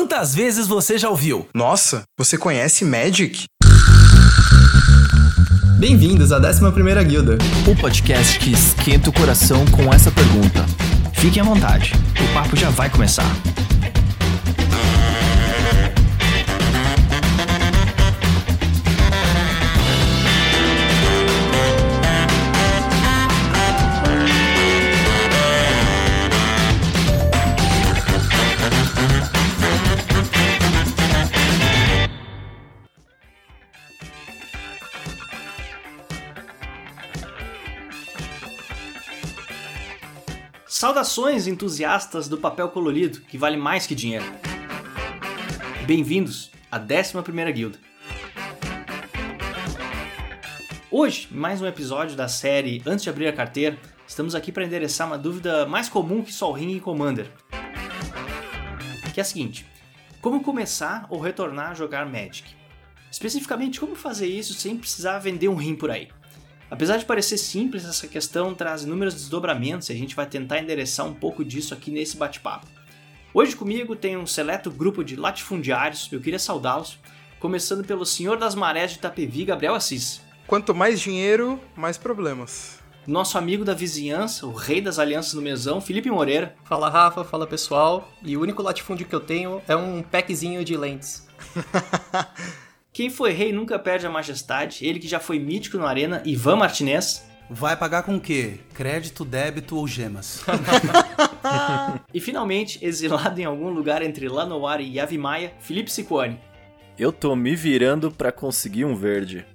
Quantas vezes você já ouviu? Nossa, você conhece Magic? Bem-vindos à 11ª Guilda. O podcast que esquenta o coração com essa pergunta. Fiquem à vontade, o papo já vai começar. Saudações, entusiastas do papel colorido, que vale mais que dinheiro. Bem-vindos à 11ª Guilda. Hoje, mais um episódio da série Antes de abrir a carteira, estamos aqui para endereçar uma dúvida mais comum que só o Ring e Commander. Que é a seguinte: como começar ou retornar a jogar Magic? Especificamente, como fazer isso sem precisar vender um rim por aí? Apesar de parecer simples, essa questão traz inúmeros desdobramentos e a gente vai tentar endereçar um pouco disso aqui nesse bate-papo. Hoje comigo tem um seleto grupo de latifundiários, eu queria saudá-los, começando pelo Senhor das Marés de Itapevi, Gabriel Assis. Quanto mais dinheiro, mais problemas. Nosso amigo da vizinhança, o rei das alianças no mesão, Felipe Moreira. Fala Rafa, fala pessoal. E o único latifúndio que eu tenho é um packzinho de lentes. Quem foi rei nunca perde a majestade, ele que já foi mítico no Arena, Ivan Martinez. Vai pagar com o quê? Crédito, débito ou gemas? e finalmente, exilado em algum lugar entre Lanoir e Yavimaia, Felipe Sicuani. Eu tô me virando para conseguir um verde.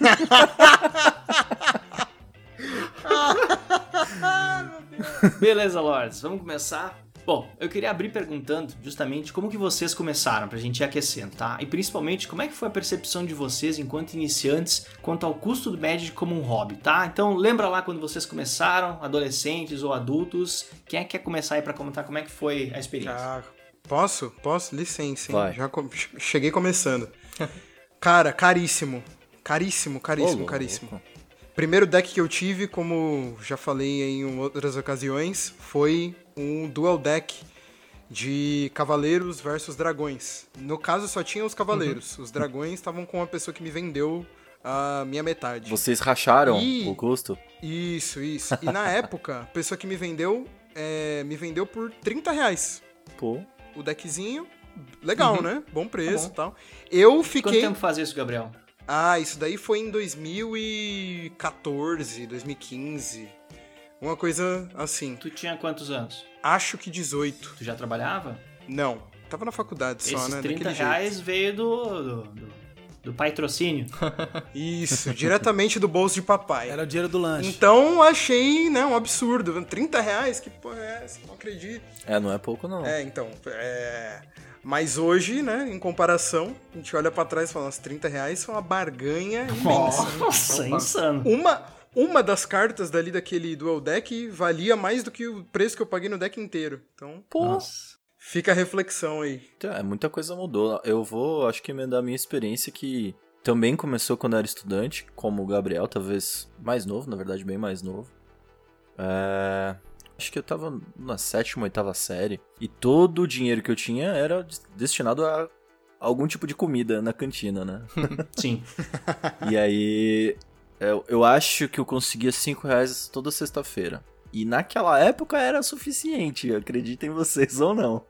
Beleza, Lords, vamos começar Bom, eu queria abrir perguntando justamente como que vocês começaram, pra gente ir aquecendo, tá? E principalmente, como é que foi a percepção de vocês enquanto iniciantes quanto ao custo do Magic como um hobby, tá? Então, lembra lá quando vocês começaram, adolescentes ou adultos, quem é que quer começar aí pra comentar como é que foi a experiência? Ah, posso? Posso? Licença, hein? Vai. Já com- cheguei começando. Cara, caríssimo. Caríssimo, caríssimo, Ô, caríssimo. louco. Primeiro deck que eu tive, como já falei em outras ocasiões, foi um dual deck de cavaleiros versus dragões. No caso, só tinha os cavaleiros. Os dragões estavam com a pessoa que me vendeu a minha metade. Vocês racharam Ih. o custo? Isso, isso. E na época, a pessoa que me vendeu, é, me vendeu por 30 reais. Pô. O deckzinho, legal, né? Bom preço e bom. tal. Eu Quanto fiquei... tempo faz isso, Gabriel? Ah, isso daí foi em 2014, 2015. Uma coisa assim. Tu tinha quantos anos? Acho que 18. Tu já trabalhava? Não. Tava na faculdade só, Esses né? 30 Daquele reais veio do, do, do, do patrocínio. jeito. Isso, diretamente do bolso de papai. Era o dinheiro do lanche. Então achei, né, um absurdo. 30 reais? Que porra é essa? Não acredito. É, não é pouco não. É, então, é... Mas hoje, né, em comparação, a gente olha pra trás e fala, nossa, 30 reais foi uma barganha imensa. Nossa, insano. Uma, uma das cartas dali daquele dual deck valia mais do que o preço que eu paguei no deck inteiro. Então, Nossa. fica a reflexão aí. Então, É, muita coisa mudou. Eu vou, acho que emendar a minha experiência que também começou quando eu era estudante, como o Gabriel, talvez mais novo, na verdade, bem mais novo. É, Acho que eu tava na sétima, oitava série. E todo o dinheiro que eu tinha era des- destinado a algum tipo de comida na cantina, né? Sim. E aí, eu, eu acho que eu conseguia 5 reais toda sexta-feira. E naquela época era suficiente, acreditem vocês ou não.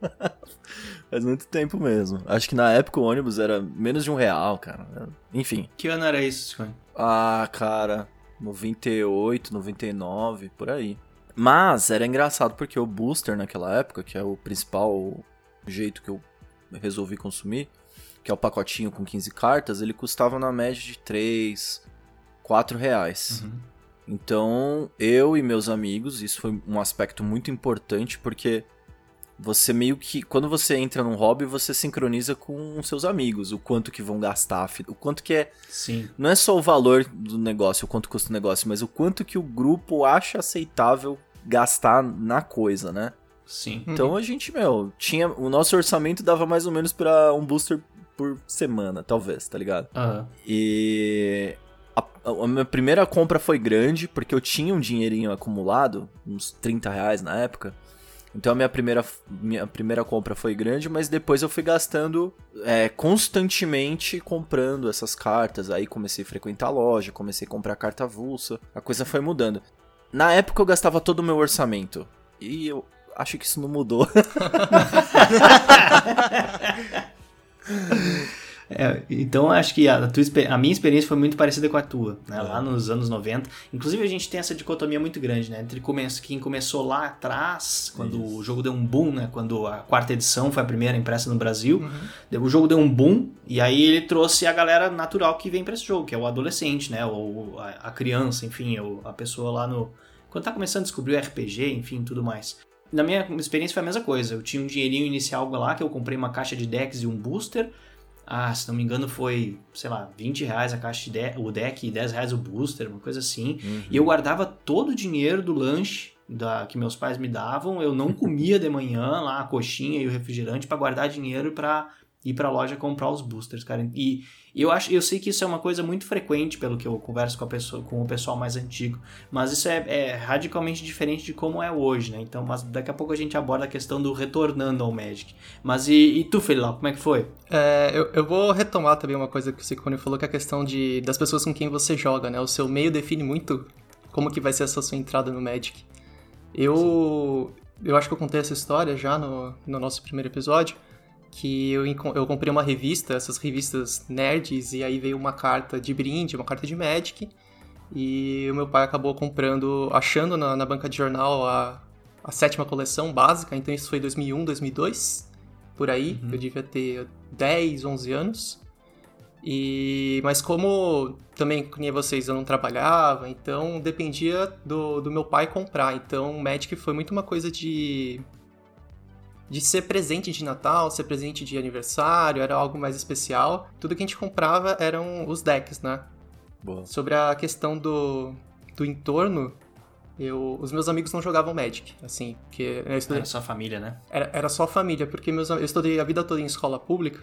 Faz muito tempo mesmo. Acho que na época o ônibus era menos de um real, cara. Enfim. Que ano era isso, Sicuani? Ah, cara, 98, 99, por aí. Mas era engraçado porque o booster naquela época, que é o principal jeito que eu resolvi consumir, que é o pacotinho com 15 cartas, ele custava na média de 3, 4 reais. Então, eu e meus amigos, isso foi um aspecto muito importante porque você meio que, quando você entra num hobby, você sincroniza com seus amigos, o quanto que vão gastar, o quanto que é Sim. não é só o valor do negócio, o quanto custa o negócio, mas o quanto que o grupo acha aceitável gastar na coisa, né? Sim. Então a gente, meu, tinha. O nosso orçamento dava mais ou menos pra um booster por semana, talvez, tá ligado? Aham. E. A, a minha primeira compra foi grande, porque eu tinha um dinheirinho acumulado, uns 30 reais na época. Então a minha primeira, minha primeira compra foi grande, mas depois eu fui gastando é, constantemente comprando essas cartas. Aí comecei a frequentar a loja, comecei a comprar carta avulsa, a coisa foi mudando. Na época eu gastava todo o meu orçamento. E eu acho que isso não mudou. É, então acho que a, tua, a, minha experiência foi muito parecida com a tua, né? Lá nos anos 90. Inclusive a gente tem essa dicotomia muito grande, né? Entre quem começou lá atrás, quando Isso. o jogo deu um boom, né? Quando a quarta edição foi a primeira impressa no Brasil, uhum. o jogo deu um boom e aí ele trouxe a galera natural que vem para esse jogo, que é o adolescente, né? Ou a, a criança, enfim, ou a pessoa lá no quando tá começando a descobrir o RPG, enfim, tudo mais. Na minha experiência foi a mesma coisa. Eu tinha um dinheirinho inicial lá que eu comprei uma caixa de decks e um booster ah, se não me engano foi, sei lá, 20 reais a caixa de o deck e 10 reais o booster, uma coisa assim. Uhum. E eu guardava todo o dinheiro do lanche da, que meus pais me davam. Eu não comia de manhã lá a coxinha e o refrigerante para guardar dinheiro para ir para a loja comprar os boosters, cara. E eu acho, eu sei que isso é uma coisa muito frequente pelo que eu converso com a pessoa, com o pessoal mais antigo, mas isso é, é radicalmente diferente de como é hoje, né? Então, mas daqui a pouco a gente aborda a questão do retornando ao Magic. Mas e, e tu, Felipe, como é que foi? É, eu, eu vou retomar também uma coisa que o Ciccone falou, que é a questão de, das pessoas com quem você joga, né? O seu meio define muito como que vai ser essa sua entrada no Magic. Eu, eu acho que eu contei essa história já no, no nosso primeiro episódio, que eu, eu comprei uma revista, essas revistas nerds, e aí veio uma carta de brinde, uma carta de Magic, e o meu pai acabou comprando, achando na, na banca de jornal a, a sétima coleção básica, então isso foi 2001, 2002, por aí, uhum. eu devia ter 10, 11 anos. E, mas como também, como vocês, eu não trabalhava, então dependia do, do meu pai comprar. Então, Magic foi muito uma coisa de de ser presente de Natal, ser presente de aniversário, era algo mais especial. Tudo que a gente comprava eram os decks, né? Boa. Sobre a questão do, do entorno, eu, os meus amigos não jogavam Magic, assim, porque... Estudei, era só família, né? Era, era só família, porque meus, eu estudei a vida toda em escola pública,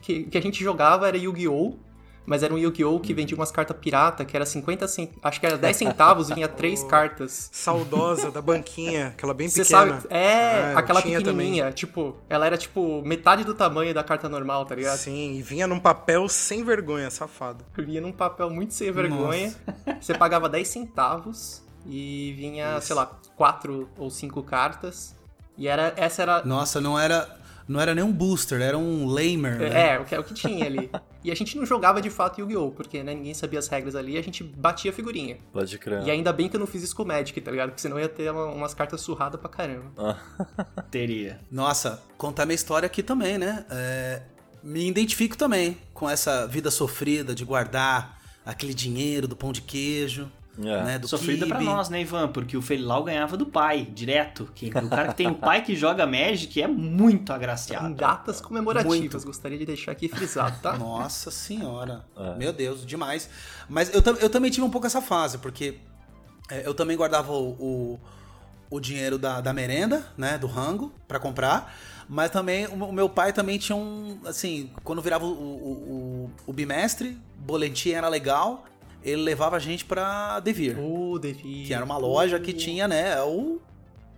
que, que a gente jogava era Yu-Gi-Oh!, mas era um Yu-Gi-Oh! que vendia umas cartas pirata, que era 50 cent... acho que era 10 centavos, vinha três cartas. Saudosa da banquinha, aquela bem pequena. Você sabe, é, ah, aquela pequenininha, também. tipo, ela era tipo metade do tamanho da carta normal, tá ligado? Sim, e vinha num papel sem vergonha, safado. Vinha num papel muito sem vergonha. Nossa. Você pagava 10 centavos e vinha, Isso. sei lá, quatro ou cinco cartas. E era essa era Nossa, não era não era nem um booster, era um lamer. Né? É, o que, o que tinha ali. e a gente não jogava de fato Yu-Gi-Oh! Porque né, ninguém sabia as regras ali a gente batia figurinha. Pode crer. E ainda bem que eu não fiz isso com o Magic, tá ligado? Porque senão ia ter uma, umas cartas surradas pra caramba. Teria. Nossa, contar minha história aqui também, né? É, me identifico também com essa vida sofrida de guardar aquele dinheiro do pão de queijo. É. Né, Sofrida para nós, né, Ivan? Porque o Felilau ganhava do pai, direto. Que, o cara que tem o pai que joga Magic é muito agraciado. Em datas comemorativas, muito. gostaria de deixar aqui frisado, tá? Nossa senhora. É. Meu Deus, demais. Mas eu, eu também tive um pouco essa fase, porque é, eu também guardava o, o, o dinheiro da, da merenda, né, do rango, para comprar. Mas também, o meu pai também tinha um. Assim, quando virava o, o, o, o bimestre, boletim era legal ele levava a gente pra Devir. O Devir. Que era uma loja que tinha, né, o...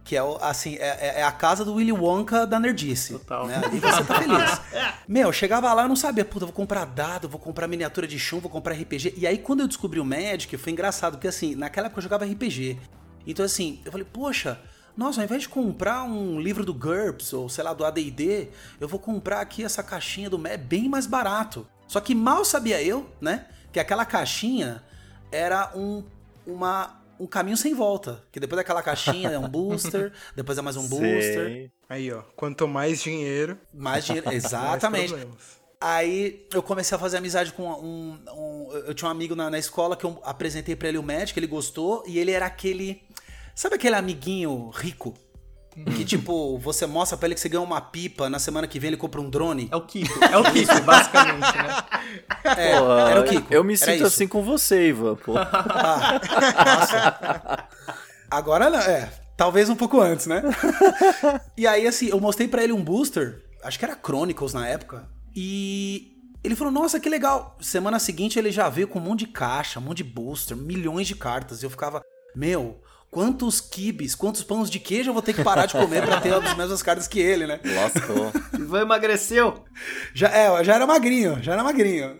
Que é, assim, é, é, a casa do Willy Wonka da nerdice. Total. Né? E você tá feliz. Meu, chegava lá, eu não sabia, puta, vou comprar dado, vou comprar miniatura de chum, vou comprar RPG. E aí, quando eu descobri o Magic, foi engraçado, porque assim, naquela época eu jogava RPG. Então, assim, eu falei, poxa, nossa, ao invés de comprar um livro do GURPS ou sei lá do AD&D, eu vou comprar aqui essa caixinha do Magic bem mais barato. Só que mal sabia eu, né, que aquela caixinha era um, uma, um caminho sem volta. Que depois daquela caixinha é um booster, depois é mais um booster. Aí, ó, quanto mais dinheiro. Mais dinheiro, exatamente. mais Aí eu comecei a fazer amizade com um. um eu tinha um amigo na, na escola que eu apresentei para ele o médico, ele gostou, e ele era aquele. Sabe aquele amiguinho rico? Que, tipo, você mostra pra ele que você ganhou uma pipa, na semana que vem ele compra um drone. É o Kiko. É o Kiko, basicamente, né? É, pô, era o Kiko. Eu me sinto assim com você, Ivan, pô. Ah, nossa. Agora, é, talvez um pouco antes, né? E aí, assim, eu mostrei para ele um booster, acho que era Chronicles na época, e ele falou, nossa, que legal. Semana seguinte ele já veio com um monte de caixa, um monte de booster, milhões de cartas. E eu ficava, meu, quantos quibes, quantos pães de queijo eu vou ter que parar de comer pra ter as mesmas cartas que ele, né? Lascou. Ivan emagreceu. Já, é, já era magrinho, já era magrinho.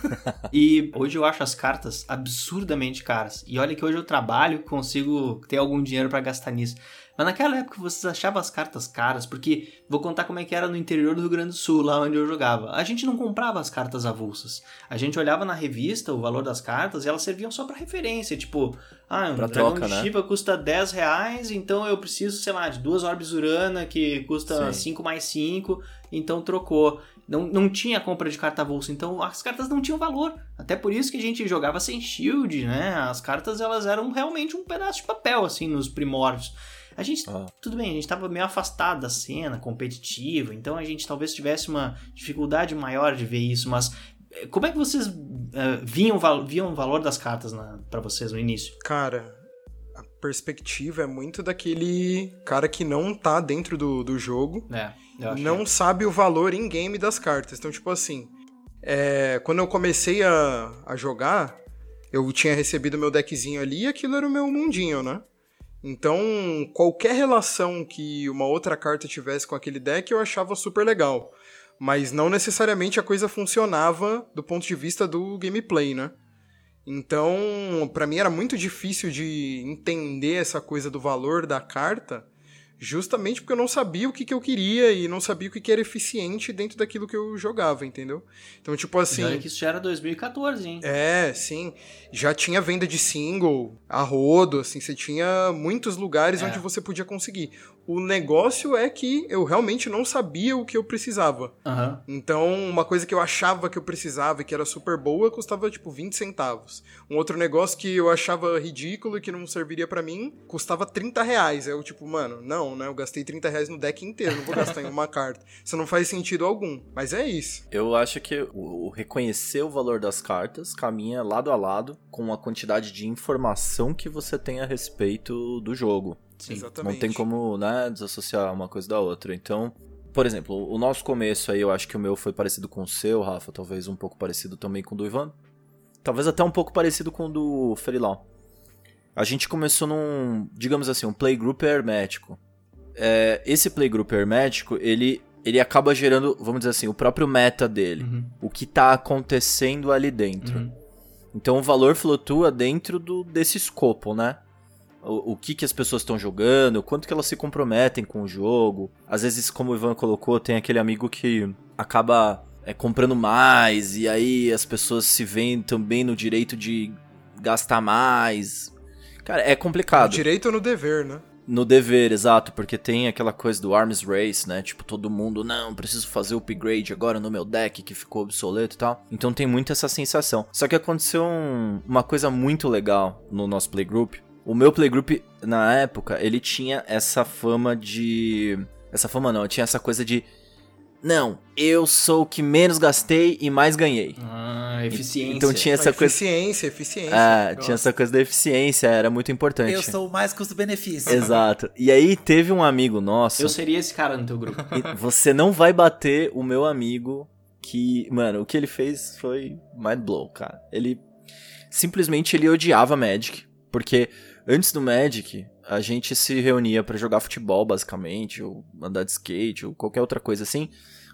e hoje eu acho as cartas absurdamente caras. E olha que hoje eu trabalho, consigo ter algum dinheiro para gastar nisso. Mas naquela época vocês achavam as cartas caras, porque vou contar como é que era no interior do Rio Grande do Sul, lá onde eu jogava. A gente não comprava as cartas avulsas. A gente olhava na revista o valor das cartas e elas serviam só para referência, tipo, ah, um pra dragão troca, de né? Shiva custa 10 reais, então eu preciso, sei lá, de duas orbes Urana que custa Sim. 5 mais 5, então trocou. Não, não tinha compra de carta avulsa, então as cartas não tinham valor. Até por isso que a gente jogava sem shield, né? As cartas elas eram realmente um pedaço de papel, assim, nos primórdios. A gente, Ah. tudo bem, a gente estava meio afastado da cena competitiva, então a gente talvez tivesse uma dificuldade maior de ver isso, mas eh, como é que vocês eh, viam, viam o valor das cartas para vocês no início? Cara, a perspectiva é muito daquele cara que não tá dentro do, do jogo, É, não sabe o valor in-game das cartas. Então, tipo assim, é, quando eu comecei a, a jogar, eu tinha recebido meu deckzinho ali e aquilo era o meu mundinho, né? Então, qualquer relação que uma outra carta tivesse com aquele deck eu achava super legal. Mas não necessariamente a coisa funcionava do ponto de vista do gameplay, né? Então, pra mim era muito difícil de entender essa coisa do valor da carta, justamente porque eu não sabia o que, que eu queria e não sabia o que, que era eficiente dentro daquilo que eu jogava, entendeu? Então, tipo assim. olha que isso já era 2014, hein? É, sim. Já tinha venda de single, a rodo, assim, você tinha muitos lugares É. onde você podia conseguir. O negócio é que eu realmente não sabia o que eu precisava. Aham. Então, uma coisa que eu achava que eu precisava e que era super boa custava tipo 20 centavos. Um outro negócio que eu achava ridículo e que não serviria pra mim custava 30 reais. Eu, tipo, mano, não, né? Eu gastei 30 reais no deck inteiro, não vou gastar em uma carta. Isso não faz sentido algum. Mas é isso. Eu acho que o reconhecer o valor das cartas caminha lado a lado com a quantidade de informação que você tem a respeito do jogo. Sim. Exatamente. Não tem como, né, desassociar uma coisa da outra. Então, por exemplo, o nosso começo aí, eu acho que o meu foi parecido com o seu, Rafa, talvez um pouco parecido também com o do Ivan. Talvez até um pouco parecido com o do Ferilau. A gente começou num, digamos assim, um playgroup hermético. É, esse playgroup hermético, ele, ele acaba gerando, vamos dizer assim, o próprio meta dele. Uhum. O que tá acontecendo ali dentro. Uhum. Então o valor flutua dentro do, desse escopo, né? O, o que, que as pessoas estão jogando, o quanto que elas se comprometem com o jogo. Às vezes, como o Ivan colocou, tem aquele amigo que acaba é, comprando mais, e aí as pessoas se veem também no direito de gastar mais. Cara, é No complicado. direito ou no dever, né? No dever, exato, porque tem aquela coisa do Arms Race, né? Tipo, todo mundo, não, preciso fazer o upgrade agora no meu deck que ficou obsoleto e tal. Então tem muito essa sensação. Só que aconteceu um- uma coisa muito legal no nosso playgroup. O meu playgroup, na época, ele tinha essa fama de. Essa fama não, tinha essa coisa de. Não, eu sou o que menos gastei e mais ganhei. Ah, eficiência. Então tinha essa coisa. Eficiência, eficiência. Ah, Nossa. tinha essa coisa da eficiência, era muito importante. Eu sou o mais custo-benefício. Exato. E aí teve um amigo nosso. Eu seria esse cara no teu grupo. E Você não vai bater o meu amigo que, mano, o que ele fez foi mind blow, cara. Ele simplesmente ele odiava Magic, porque antes do Magic a gente se reunia pra jogar futebol basicamente, ou andar de skate, ou qualquer outra coisa assim,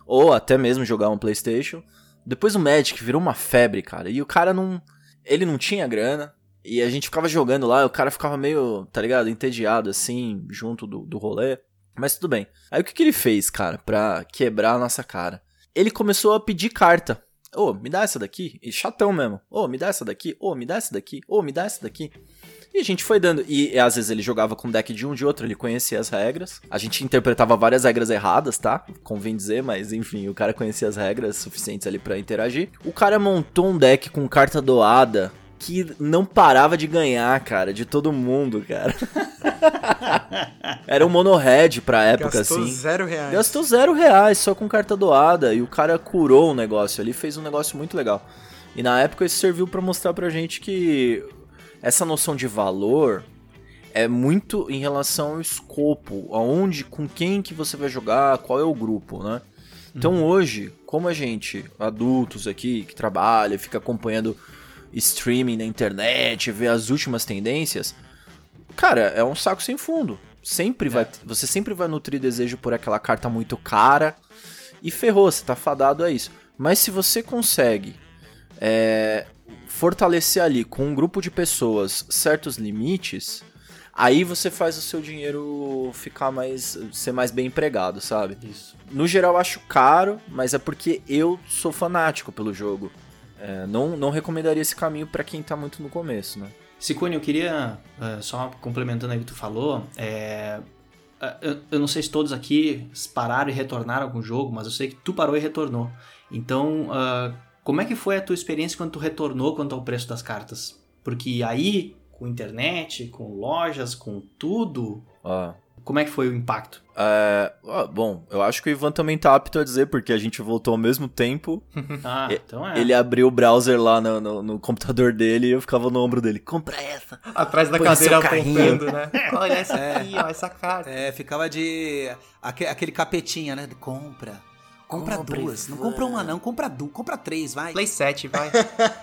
ou até mesmo jogar um PlayStation. Depois o Magic virou uma febre, cara, e o cara não ele não tinha grana. E a gente ficava jogando lá, e o cara ficava meio, tá ligado, entediado assim, junto do, do rolê. Mas tudo bem. Aí o que, que ele fez, cara, pra quebrar a nossa cara? Ele começou a pedir carta. Ô, me dá essa daqui. E chatão mesmo. Ô, me dá essa daqui. Ô, me dá essa daqui. Ô, me dá essa daqui. E a gente foi dando. E, e às vezes ele jogava com deck de um de outro, ele conhecia as regras. A gente interpretava várias regras erradas, tá? Convém dizer, mas enfim, o cara conhecia as regras suficientes ali pra interagir. O cara montou um deck com carta doada que não parava de ganhar, cara, de todo mundo, cara. Era um mono-red pra época, Gastou assim. zero reais. Gastou zero reais só com carta doada e o cara curou o negócio ali, fez um negócio muito legal. E na época isso serviu pra mostrar pra gente que essa noção de valor é muito em relação ao escopo, aonde, com quem que você vai jogar, qual é o grupo, né? Então hoje, como a gente, adultos aqui, que trabalha, fica acompanhando streaming na internet, vê as últimas tendências, cara, é um saco sem fundo. Sempre vai, você sempre vai nutrir desejo por aquela carta muito cara e ferrou, você tá fadado a isso. Mas se você consegue é, fortalecer ali com um grupo de pessoas certos limites, aí você faz o seu dinheiro ficar mais. ser mais bem empregado, sabe? Isso. No geral eu acho caro, mas é porque eu sou fanático pelo jogo. É, não, não recomendaria esse caminho para quem tá muito no começo, né? Sicone, eu queria, uh, só complementando aí o que tu falou, é, eu, eu, não sei se todos aqui pararam e retornaram com o jogo, mas eu sei que tu parou e retornou. Então, uh, como é que foi a tua experiência quando tu retornou quanto ao preço das cartas? Porque aí, com internet, com lojas, com tudo, ah. como é que foi o impacto? É, bom, eu acho que o Ivan também tá apto a dizer, porque a gente voltou ao mesmo tempo. ah, então é. Ele abriu o browser lá no, no, no, computador dele e eu ficava no ombro dele. Compra essa! Atrás da cadeira apontando, né? Olha essa aqui, ó, essa carta. É, ficava de... Aquele capetinha, né? Compra. Compra Compre duas. Não compra uma, não. Compra duas. Compra três, vai. Play 7, vai.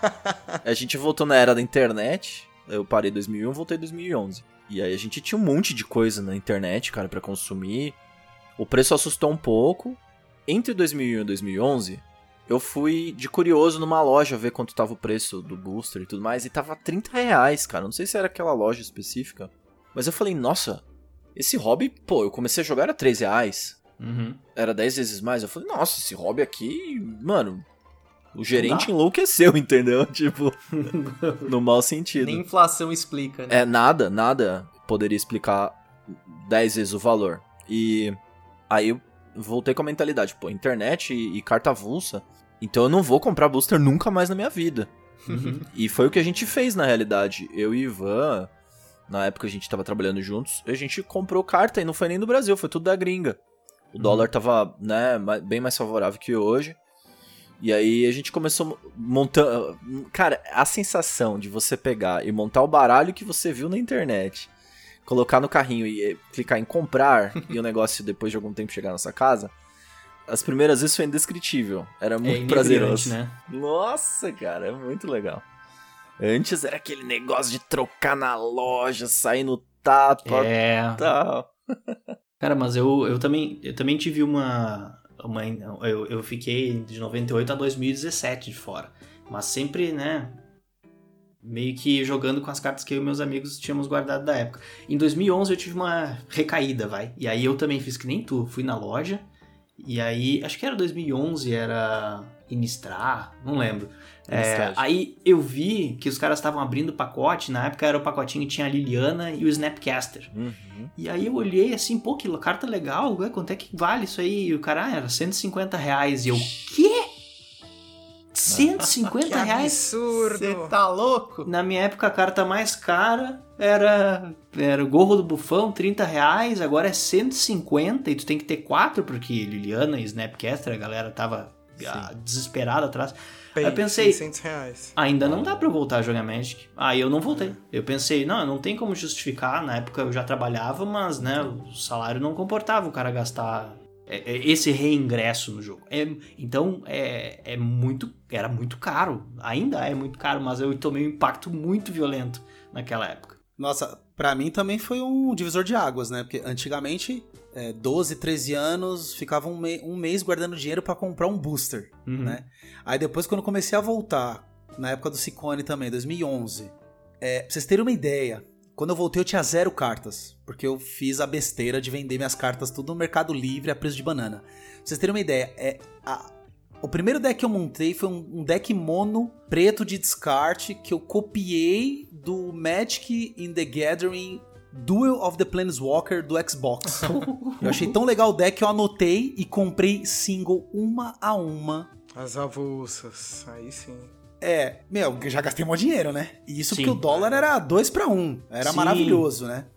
a gente voltou na era da internet. Eu parei em 2001, voltei em 2011. E aí a gente tinha um monte de coisa na internet, cara, para consumir. O preço assustou um pouco. Entre 2001 e 2011, eu fui de curioso numa loja ver quanto tava o preço do booster e tudo mais. E tava 30 reais, cara. Não sei se era aquela loja específica. Mas eu falei, nossa, esse hobby, pô, eu comecei a jogar era 3 reais. Uhum. Era 10 vezes mais. Eu falei, nossa, esse hobby aqui, mano. O gerente enlouqueceu, entendeu? Tipo, no mau sentido. Nem inflação explica, né? É, nada, nada poderia explicar 10 vezes o valor. E aí eu voltei com a mentalidade, pô, internet e, e carta avulsa, então eu não vou comprar booster nunca mais na minha vida. Uhum. E foi o que a gente fez na realidade. Eu e Ivan, na época a gente tava trabalhando juntos, a gente comprou carta e não foi nem do Brasil, foi tudo da gringa. O dólar tava, né, bem mais favorável que hoje. E aí a gente começou montando. Cara, a sensação de você pegar e montar o baralho que você viu na internet, colocar no carrinho e clicar em comprar e o negócio depois de algum tempo chegar na sua casa. As primeiras vezes foi indescritível. Era muito é prazeroso. Né? Nossa, cara, é muito legal. Antes era aquele negócio de trocar na loja, sair no tapa. É. Tal. Cara, mas eu, eu, também, eu também tive uma. uma eu, eu fiquei de 98 a 2017 de fora. Mas sempre, né? Meio que jogando com as cartas que eu e meus amigos tínhamos guardado da época. Em 2011 eu tive uma recaída, vai. E aí eu também fiz que nem tu. Fui na loja. E aí, acho que era 2011, era Inistrar, não lembro. É, aí eu vi que os caras estavam abrindo o pacote, na época era o pacotinho que tinha a Liliana e o Snapcaster. Uhum. E aí eu olhei assim, pô, que carta legal, ué, quanto é que vale isso aí? E o cara, ah, era 150 reais. E eu, quê? 150 que reais? absurdo! Você tá louco? Na minha época a carta mais cara era, era o gorro do bufão, 30 reais, agora é 150 e tu tem que ter quatro, porque Liliana e Snapcaster, a galera tava ah, desesperada atrás. Aí eu pensei, reais. ainda não dá pra eu voltar a jogar Magic. Aí eu não voltei. Eu pensei, não, não tem como justificar. Na época eu já trabalhava, mas né, o salário não comportava o cara gastar é, é, esse reingresso no jogo. É, então é, é muito. Era muito caro. Ainda é muito caro, mas eu tomei um impacto muito violento naquela época. Nossa, para mim também foi um divisor de águas, né? Porque antigamente, é, 12, 13 anos, ficava um, me um mês guardando dinheiro para comprar um booster, uhum. né? Aí depois, quando eu comecei a voltar, na época do Cicone também, 2011, é, pra vocês terem uma ideia, quando eu voltei eu tinha zero cartas, porque eu fiz a besteira de vender minhas cartas tudo no Mercado Livre a preço de banana. Pra vocês terem uma ideia, é a, o primeiro deck que eu montei foi um, um, deck mono preto de descarte que eu copiei do Magic in the Gathering Duel of the Planeswalker do Xbox. eu achei tão legal o deck que eu anotei e comprei single uma a uma. As avulsas, aí sim. É, meu, já gastei mó dinheiro, né? E isso Sim. porque o dólar era 2 para 1. Um. Era Sim. maravilhoso, né?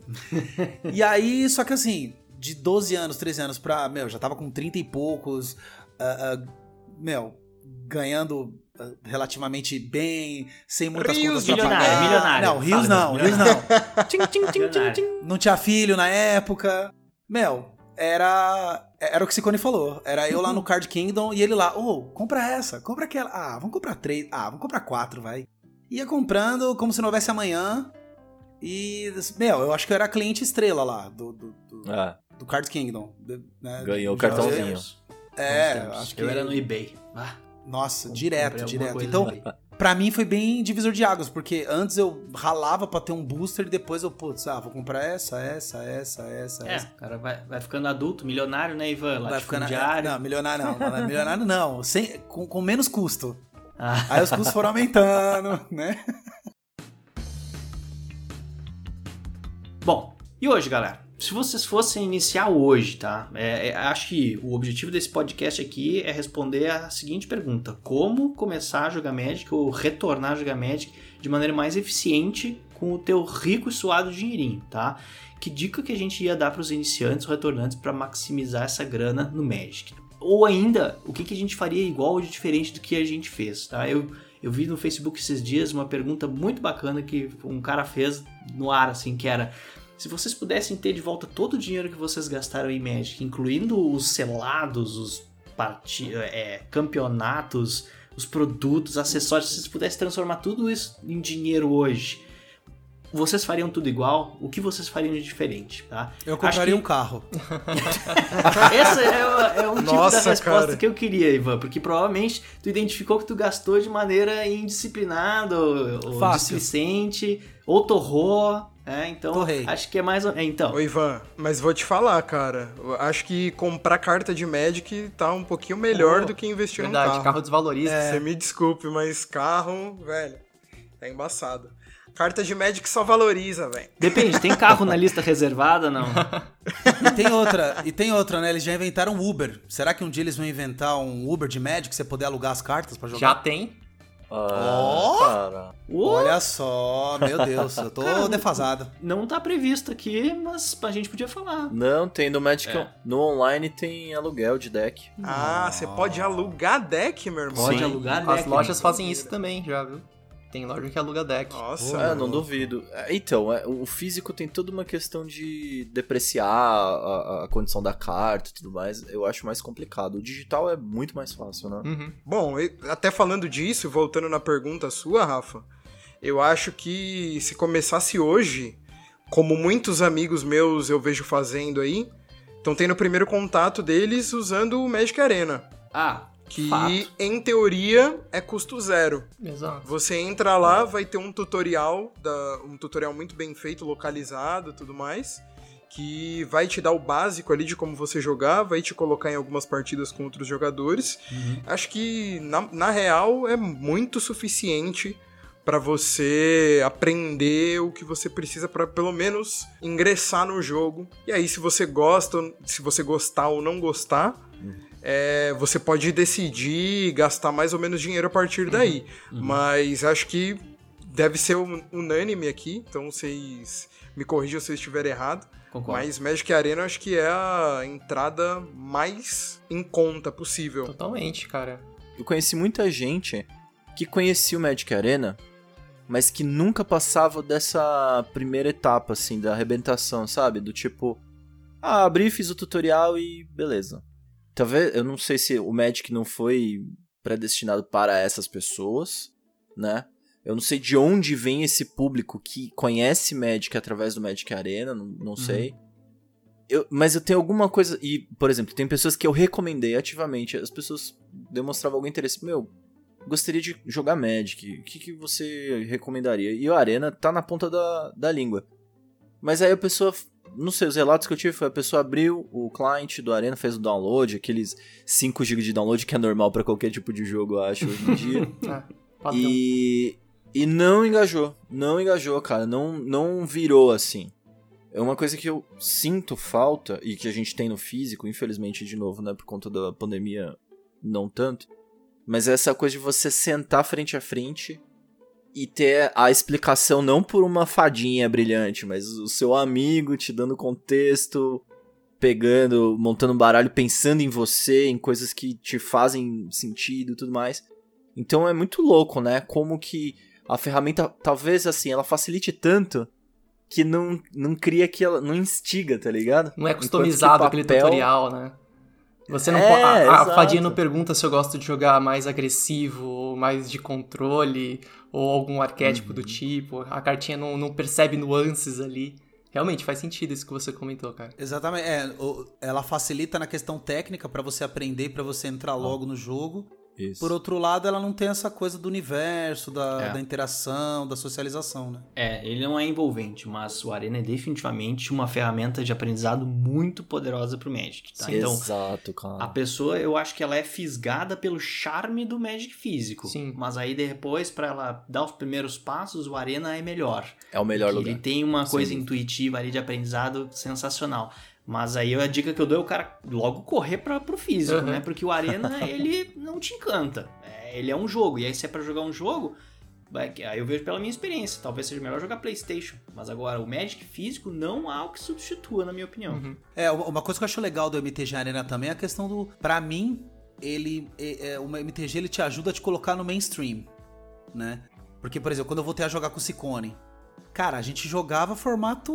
e aí, só que assim, de 12 anos, 13 anos pra, meu, já tava com 30 e poucos, uh, uh, meu, ganhando relativamente bem, sem muitas Rios, contas pra pagar. Milionário, Não, Rios não, Rios não. tchim, tchim, tchim, tchim, tchim. Não tinha filho na época. Meu, era era o que o Cicone falou. Era eu lá no Card Kingdom e ele lá, ô, oh, compra essa, compra aquela. Ah, vamos comprar três. Ah, vamos comprar quatro, vai. Ia comprando como se não houvesse amanhã. E, meu, eu acho que eu era cliente estrela lá do, do, do, É, do Card Kingdom. né? ganhou o cartãozinho. É, acho que. Eu era no eBay. Ah, Nossa, direto, direto. Então, pra mim foi bem divisor de águas, porque antes eu ralava pra ter um booster e depois eu, putz, ah, vou comprar essa, essa, essa, essa, É, essa. o cara vai, vai ficando adulto, milionário, né, Ivan? Vai ficando. Latifundiário. Não, milionário não. não, milionário não. Sem, com, com menos custo. Ah, Aí os custos foram aumentando, né? Bom, e hoje, galera? Se vocês fossem iniciar hoje, tá? É, é, acho que o objetivo desse podcast aqui é responder a seguinte pergunta: Como começar a jogar Magic ou retornar a jogar Magic de maneira mais eficiente com o teu rico e suado dinheirinho, tá? Que dica que a gente ia dar para os iniciantes ou retornantes para maximizar essa grana no Magic? Ou ainda, o que, que a gente faria igual ou diferente do que a gente fez, tá? Eu, eu vi no Facebook esses dias uma pergunta muito bacana que um cara fez no ar, assim, que era se vocês pudessem ter de volta todo o dinheiro que vocês gastaram em Magic, incluindo os selados, os é, campeonatos, os produtos, acessórios, se vocês pudessem transformar tudo isso em dinheiro hoje, vocês fariam tudo igual? O que vocês fariam de diferente, tá? Eu compraria que um carro. Essa é, é um tipo Nossa, da resposta cara. que eu queria, Ivan, porque provavelmente tu identificou que tu gastou de maneira indisciplinada, ou, ou displicente, ou torrou, é, então Torrei. acho que é mais... É, então, Ô Ivan, mas vou te falar, cara. Acho que comprar carta de Magic tá um pouquinho melhor Pô, do que investir num Verdade, carro. carro desvaloriza. Você me desculpe, mas carro, velho, tá embaçado. Carta de Magic só valoriza, velho. Depende, tem carro na lista reservada, não? E tem outra, e tem outra, né? Eles já inventaram Uber. Será que um dia eles vão inventar um Uber de Magic, você poder alugar as cartas pra jogar? Já tem. Ah, cara. Olha só, meu Deus, eu tô defasado. Não tá previsto aqui, mas a gente podia falar. Não, tem no Magic. É. No online tem aluguel de deck. Ah, você pode alugar deck, meu irmão. Pode Sim. alugar As deck, lojas né? fazem isso também, já, viu? Tem loja que aluga deck. Nossa, É, não duvido. É, Então, é, o físico tem toda uma questão de depreciar a, a condição da carta e tudo mais. Eu acho mais complicado. O digital é muito mais fácil, né? Uhum. Bom, até falando disso, voltando na pergunta sua, Rafa, eu acho que se começasse hoje, como muitos amigos meus eu vejo fazendo aí, estão tendo o primeiro contato deles usando o Magic Arena. Ah, Que, fato. em teoria, é custo zero. Exato. Você entra lá, vai ter um tutorial, da, um tutorial muito bem feito, localizado e tudo mais, que vai te dar o básico ali de como você jogar, vai te colocar em algumas partidas com outros jogadores. Acho que, na, na real, é muito suficiente para você aprender o que você precisa para pelo menos ingressar no jogo. E aí, se você gosta, se você gostar ou não gostar, é, você pode decidir gastar mais ou menos dinheiro a partir daí. Mas acho que deve ser un- unânime aqui, então vocês me corrijam se eu estiver errado. Concordo. Mas Magic Arena acho que é a entrada mais em conta possível. Totalmente, cara. Eu conheci muita gente que conhecia o Magic Arena, mas que nunca passava dessa primeira etapa, assim, da arrebentação, sabe? Do tipo, ah, abri, fiz o tutorial e beleza. Talvez, eu não sei se o Magic não foi predestinado para essas pessoas, né? Eu não sei de onde vem esse público que conhece Magic através do Magic Arena, não, não sei. Eu, mas eu tenho alguma coisa. E, por exemplo, tem pessoas que eu recomendei ativamente. As pessoas demonstravam algum interesse. Meu, gostaria de jogar Magic. O que, que você recomendaria? E o Arena tá na ponta da, da língua. Mas aí a pessoa. Não sei, os relatos que eu tive foi a pessoa abriu o client do Arena, fez o download, aqueles 5 GB de download que é normal pra qualquer tipo de jogo, eu acho, hoje em dia. Padrão. E, e não engajou. Não engajou, cara. Não, não virou assim. É uma coisa que eu sinto falta e que a gente tem no físico, infelizmente, de novo, né? Por conta da pandemia, não tanto. Mas é essa coisa de você sentar frente a frente e ter a explicação não por uma fadinha brilhante, mas o seu amigo te dando contexto, pegando, montando um baralho, pensando em você, em coisas que te fazem sentido e tudo mais. Então é muito louco, né? Como que a ferramenta, talvez assim, ela facilite tanto que não, não cria que ela. não instiga, tá ligado? Não é customizado o aquele papel- tutorial, né? Você não é, a, a fadinha não pergunta se eu gosto de jogar mais agressivo, ou mais de controle, ou algum arquétipo uhum. do tipo. A cartinha não, não percebe nuances ali. Realmente faz sentido isso que você comentou, cara. Exatamente. É, ela facilita na questão técnica para você aprender, para você entrar logo no jogo. Isso. Por outro lado, ela não tem essa coisa do universo, da, é. da, interação, da socialização, né? É, ele não é envolvente, mas o Arena é definitivamente uma ferramenta de aprendizado muito poderosa pro Magic, tá? Sim, então, exato, cara. A pessoa, eu acho que ela é fisgada pelo charme do Magic físico. Sim. Mas aí depois, para ela dar os primeiros passos, o Arena é melhor. É o melhor lugar. Ele tem uma coisa Sim. intuitiva ali de aprendizado sensacional. Mas aí a dica que eu dou é o cara logo correr para pro físico, uhum. né? Porque o Arena, ele não te encanta. É, ele é um jogo. E aí, se é pra jogar um jogo, aí eu vejo pela minha experiência. Talvez seja melhor jogar PlayStation. Mas agora, o Magic físico não há o que substitua, na minha opinião. Uhum. É, uma coisa que eu acho legal do MTG Arena também é a questão do. Pra mim, ele. É, é, o MTG ele te ajuda a te colocar no mainstream, né? Porque, por exemplo, quando eu voltei a jogar com o Ciccone, cara, a gente jogava formato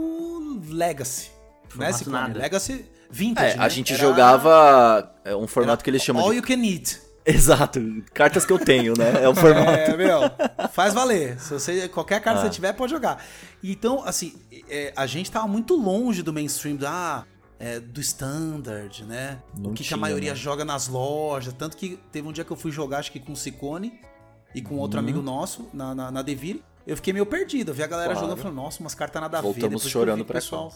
Legacy né, nada. Legacy Vintage, é, né? A gente Era... jogava é, um formato Era que eles chamam all de... you can eat. Exato, cartas que eu tenho, né? É o formato. É, meu, faz valer. Se você, qualquer carta ah. que você tiver, pode jogar. Então, assim, é, a gente tava muito longe do mainstream, da, é, do standard, né? Não o que, tinha, que a maioria né? joga nas lojas. Tanto que teve um dia que eu fui jogar, acho que com o Ciccone e com outro hum. amigo nosso, na, na, na Devir. Eu fiquei meio perdido. Eu vi a galera claro. jogando e falei, nossa, umas cartas nada a ver. Voltamos chorando pra pessoal.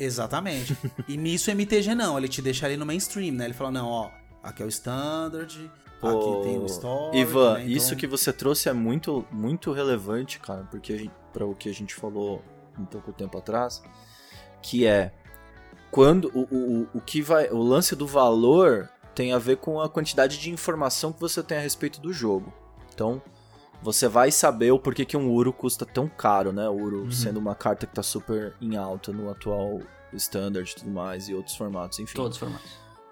Exatamente. e nisso o MTG não, ele te deixa ali no mainstream, né? Ele fala, não, ó, aqui é o standard, Pô, aqui tem o story. Ivan, né? então... isso que você trouxe é muito, muito relevante, cara, porque para o que a gente falou um pouco tempo atrás, que é quando o, o, o que vai, o lance do valor tem a ver com a quantidade de informação que você tem a respeito do jogo. Então, você vai saber o porquê que um Uro custa tão caro, né? O Uro uhum. sendo uma carta que tá super em alta no atual Standard e tudo mais, e outros formatos, enfim. Todos os formatos.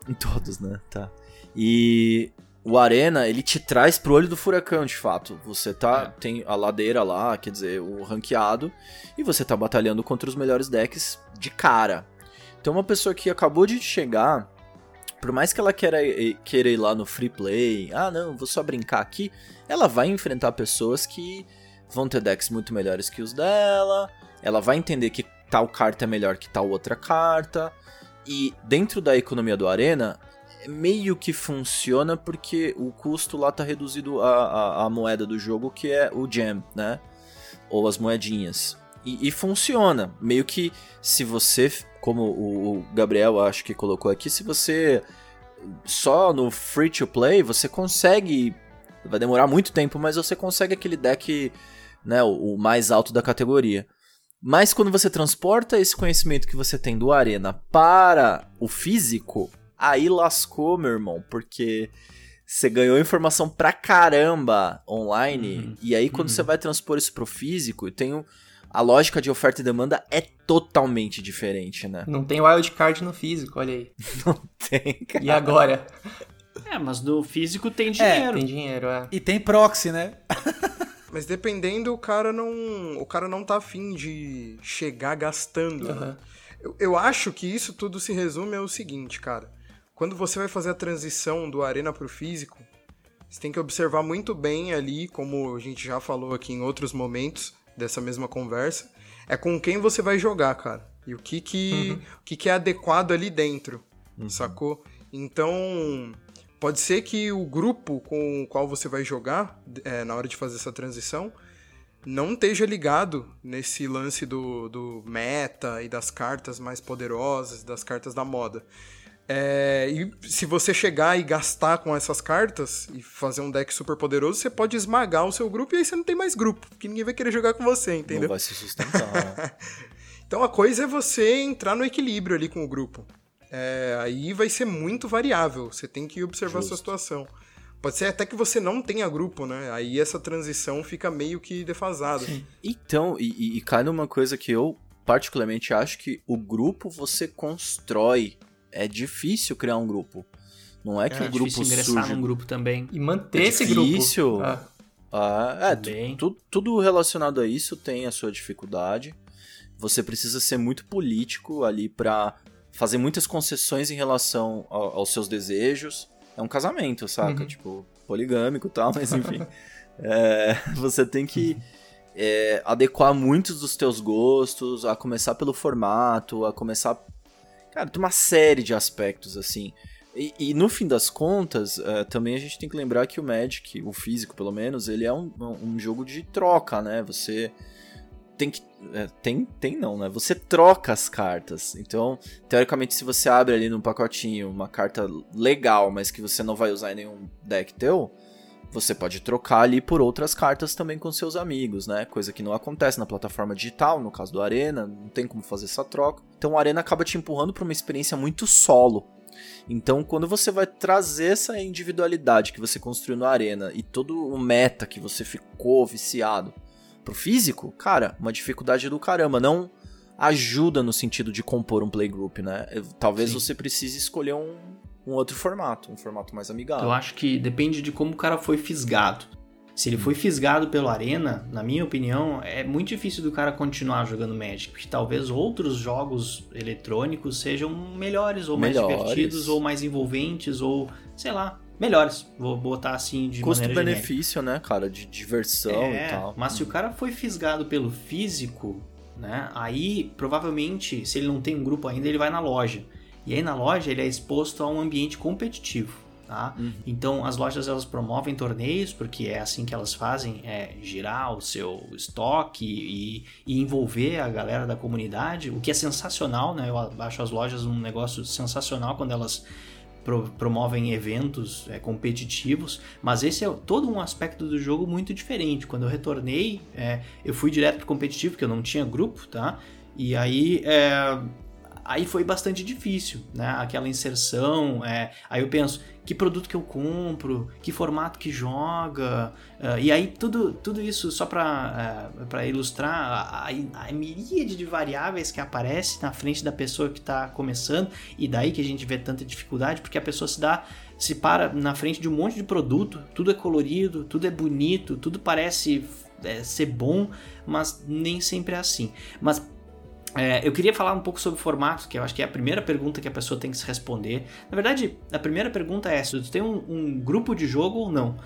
Em todos, né? Tá. E o Arena, ele te traz pro olho do furacão, de fato. Você tá. É. Tem a ladeira lá, quer dizer, o ranqueado, e você tá batalhando contra os melhores decks de cara. Então, uma pessoa que acabou de chegar, por mais que ela queira, queira ir lá no free play, ah, não, vou só brincar aqui ela vai enfrentar pessoas que vão ter decks muito melhores que os dela, ela vai entender que tal carta é melhor que tal outra carta, e dentro da economia do Arena, meio que funciona porque o custo lá tá reduzido a, a, a moeda do jogo, que é o gem, né? Ou as moedinhas. E, e, funciona. Meio que se você, como o, Gabriel acho que colocou aqui, se você só no free to play, você consegue Vai demorar muito tempo, mas você consegue aquele deck, né, o, o mais alto da categoria. Mas quando você transporta esse conhecimento que você tem do Arena para o físico, aí lascou, meu irmão, porque você ganhou informação pra caramba online, uhum. e aí quando uhum. você vai transpor isso pro físico, tem o, a lógica de oferta e demanda é totalmente diferente, né? Não tem wildcard no físico, olha aí. Não tem, cara. E agora? É, mas no físico tem dinheiro. É, tem dinheiro, é. E tem proxy, né? mas dependendo, o cara não. O cara não tá afim de chegar gastando. Uhum. Né? Eu, eu acho que isso tudo se resume ao seguinte, cara. Quando você vai fazer a transição do arena pro físico, você tem que observar muito bem ali, como a gente já falou aqui em outros momentos dessa mesma conversa, é com quem você vai jogar, cara. E o que que, uhum. o que, que é adequado ali dentro, uhum. sacou? Então, Pode ser que o grupo com o qual você vai jogar é, na hora de fazer essa transição não esteja ligado nesse lance do, do meta e das cartas mais poderosas, das cartas da moda. É, e se você chegar e gastar com essas cartas e fazer um deck super poderoso, você pode esmagar o seu grupo e aí você não tem mais grupo, porque ninguém vai querer jogar com você, entendeu? Não vai se sustentar. Né? então a coisa é você entrar no equilíbrio ali com o grupo é, aí vai ser muito variável. Você tem que observar Justo. a sua situação. Pode ser até que você não tenha grupo, né? Aí essa transição fica meio que defasada. Sim. Então, e, e cai numa coisa que eu particularmente acho que o grupo você constrói. É difícil criar um grupo. Não é que é, o grupo ingressar surge... num grupo também. E manter é esse grupo. Difícil. Ah. Ah, é, tu, tudo relacionado a isso tem a sua dificuldade. Você precisa ser muito político ali para fazer muitas concessões em relação ao, aos seus desejos. É um casamento, saca? Uhum. Tipo, poligâmico e tal, mas enfim. é, você tem que é, adequar muitos dos teus gostos, a começar pelo formato, a começar. Cara, tem uma série de aspectos, assim. E, e, no fim das contas, uh, também a gente tem que lembrar que o Magic, o físico pelo menos, ele é um, um jogo de troca, né? Você tem que. É, tem, tem não, né? Você troca as cartas. Então, teoricamente, se você abre ali no pacotinho uma carta legal, mas que você não vai usar em nenhum deck teu, você pode trocar ali por outras cartas também com seus amigos, né? Coisa que não acontece na plataforma digital, no caso do Arena, não tem como fazer essa troca. Então o Arena acaba te empurrando para uma experiência muito solo. Então, quando você vai trazer essa individualidade que você construiu no Arena e todo o meta que você ficou viciado pro físico, cara, uma dificuldade do caramba. Não ajuda no sentido de compor um playgroup, né? Talvez Sim. você precise escolher um, um outro formato, um formato mais amigável. Eu acho que depende de como o cara foi fisgado. Se ele foi fisgado pelo Arena, na minha opinião, é muito difícil do cara continuar jogando Magic, porque talvez outros jogos eletrônicos sejam melhores, ou melhores. mais divertidos, ou mais envolventes, ou sei lá, melhores. Vou botar assim de Custo-benefício, né, cara, de diversão é, e tal. Mas se o cara foi fisgado pelo físico, né, aí provavelmente, se ele não tem um grupo ainda, ele vai na loja. E aí na loja ele é exposto a um ambiente competitivo. Tá? Uhum. Então as lojas elas promovem torneios porque é assim que elas fazem, é girar o seu estoque e, e, envolver a galera da comunidade, o que é sensacional, né? Eu acho as lojas um negócio sensacional quando elas pro, promovem eventos é, competitivos, mas esse é todo um aspecto do jogo muito diferente. Quando eu retornei, é, eu fui direto pro competitivo porque eu não tinha grupo, tá? E aí é, aí foi bastante difícil, né? Aquela inserção. É... Aí eu penso, que produto que eu compro, que formato que joga. Uh, e aí tudo, tudo isso só para uh, é, ilustrar a, a, a, miríade de variáveis que aparece na frente da pessoa que está começando. E daí que a gente vê tanta dificuldade, porque a pessoa se dá. Se para na frente de um monte de produto, tudo é colorido, tudo é bonito, tudo parece é, ser bom, mas nem sempre é assim. Mas é, eu queria falar um pouco sobre formato, que eu acho que é a primeira pergunta que a pessoa tem que se responder. Na verdade, a primeira pergunta é se tu tem um, um grupo de jogo ou não.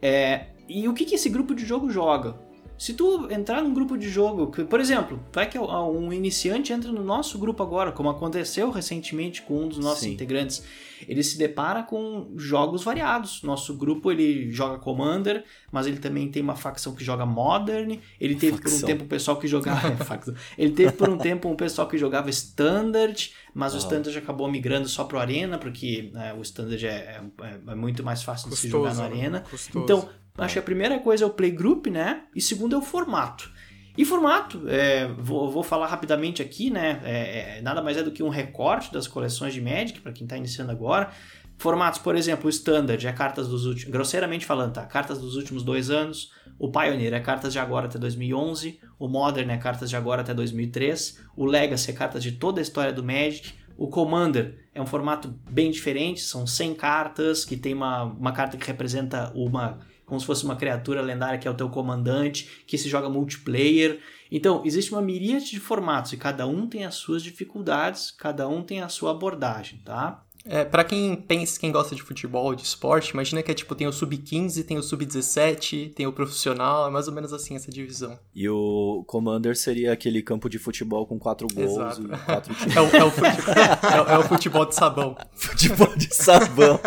É, e o que, que esse grupo de jogo joga? Se tu entrar num grupo de jogo, por exemplo, vai que um iniciante entra no nosso grupo agora, como aconteceu recentemente com um dos nossos Sim. integrantes, ele se depara com jogos variados. Nosso grupo ele joga Commander, mas ele também tem uma facção que joga Modern. Ele teve facção. por um tempo um pessoal que jogava ele teve por um tempo um pessoal que jogava Standard, mas uhum. o Standard acabou migrando só pro Arena porque né, o Standard é, é, é, muito mais fácil Custoso, de se jogar na Arena. Custoso. Então Acho que a primeira coisa é o playgroup, né? E segundo é o formato. E formato, é, vou, vou, falar rapidamente aqui, né? É, é, nada mais é do que um recorte das coleções de Magic, para quem está iniciando agora. Formatos, por exemplo, o Standard é cartas dos últimos, grosseiramente falando, tá? Cartas dos últimos dois anos. O Pioneer é cartas de agora até 2011. O Modern é cartas de agora até 2003. O Legacy é cartas de toda a história do Magic. O Commander é um formato bem diferente, são 100 cartas, que tem uma, uma carta que representa uma como se fosse uma criatura lendária que é o teu comandante, que se joga multiplayer. Então, existe uma miríade de formatos e cada um tem as suas dificuldades, cada um tem a sua abordagem, tá? É, para quem pensa, quem gosta de futebol, de esporte, imagina que é tipo, tem o sub-15, tem o sub-17, tem o profissional, é mais ou menos assim essa divisão. E o Commander seria aquele campo de futebol com quatro gols Exato. e quatro times. É o, é, o futebol, é, é o futebol de sabão. futebol de sabão.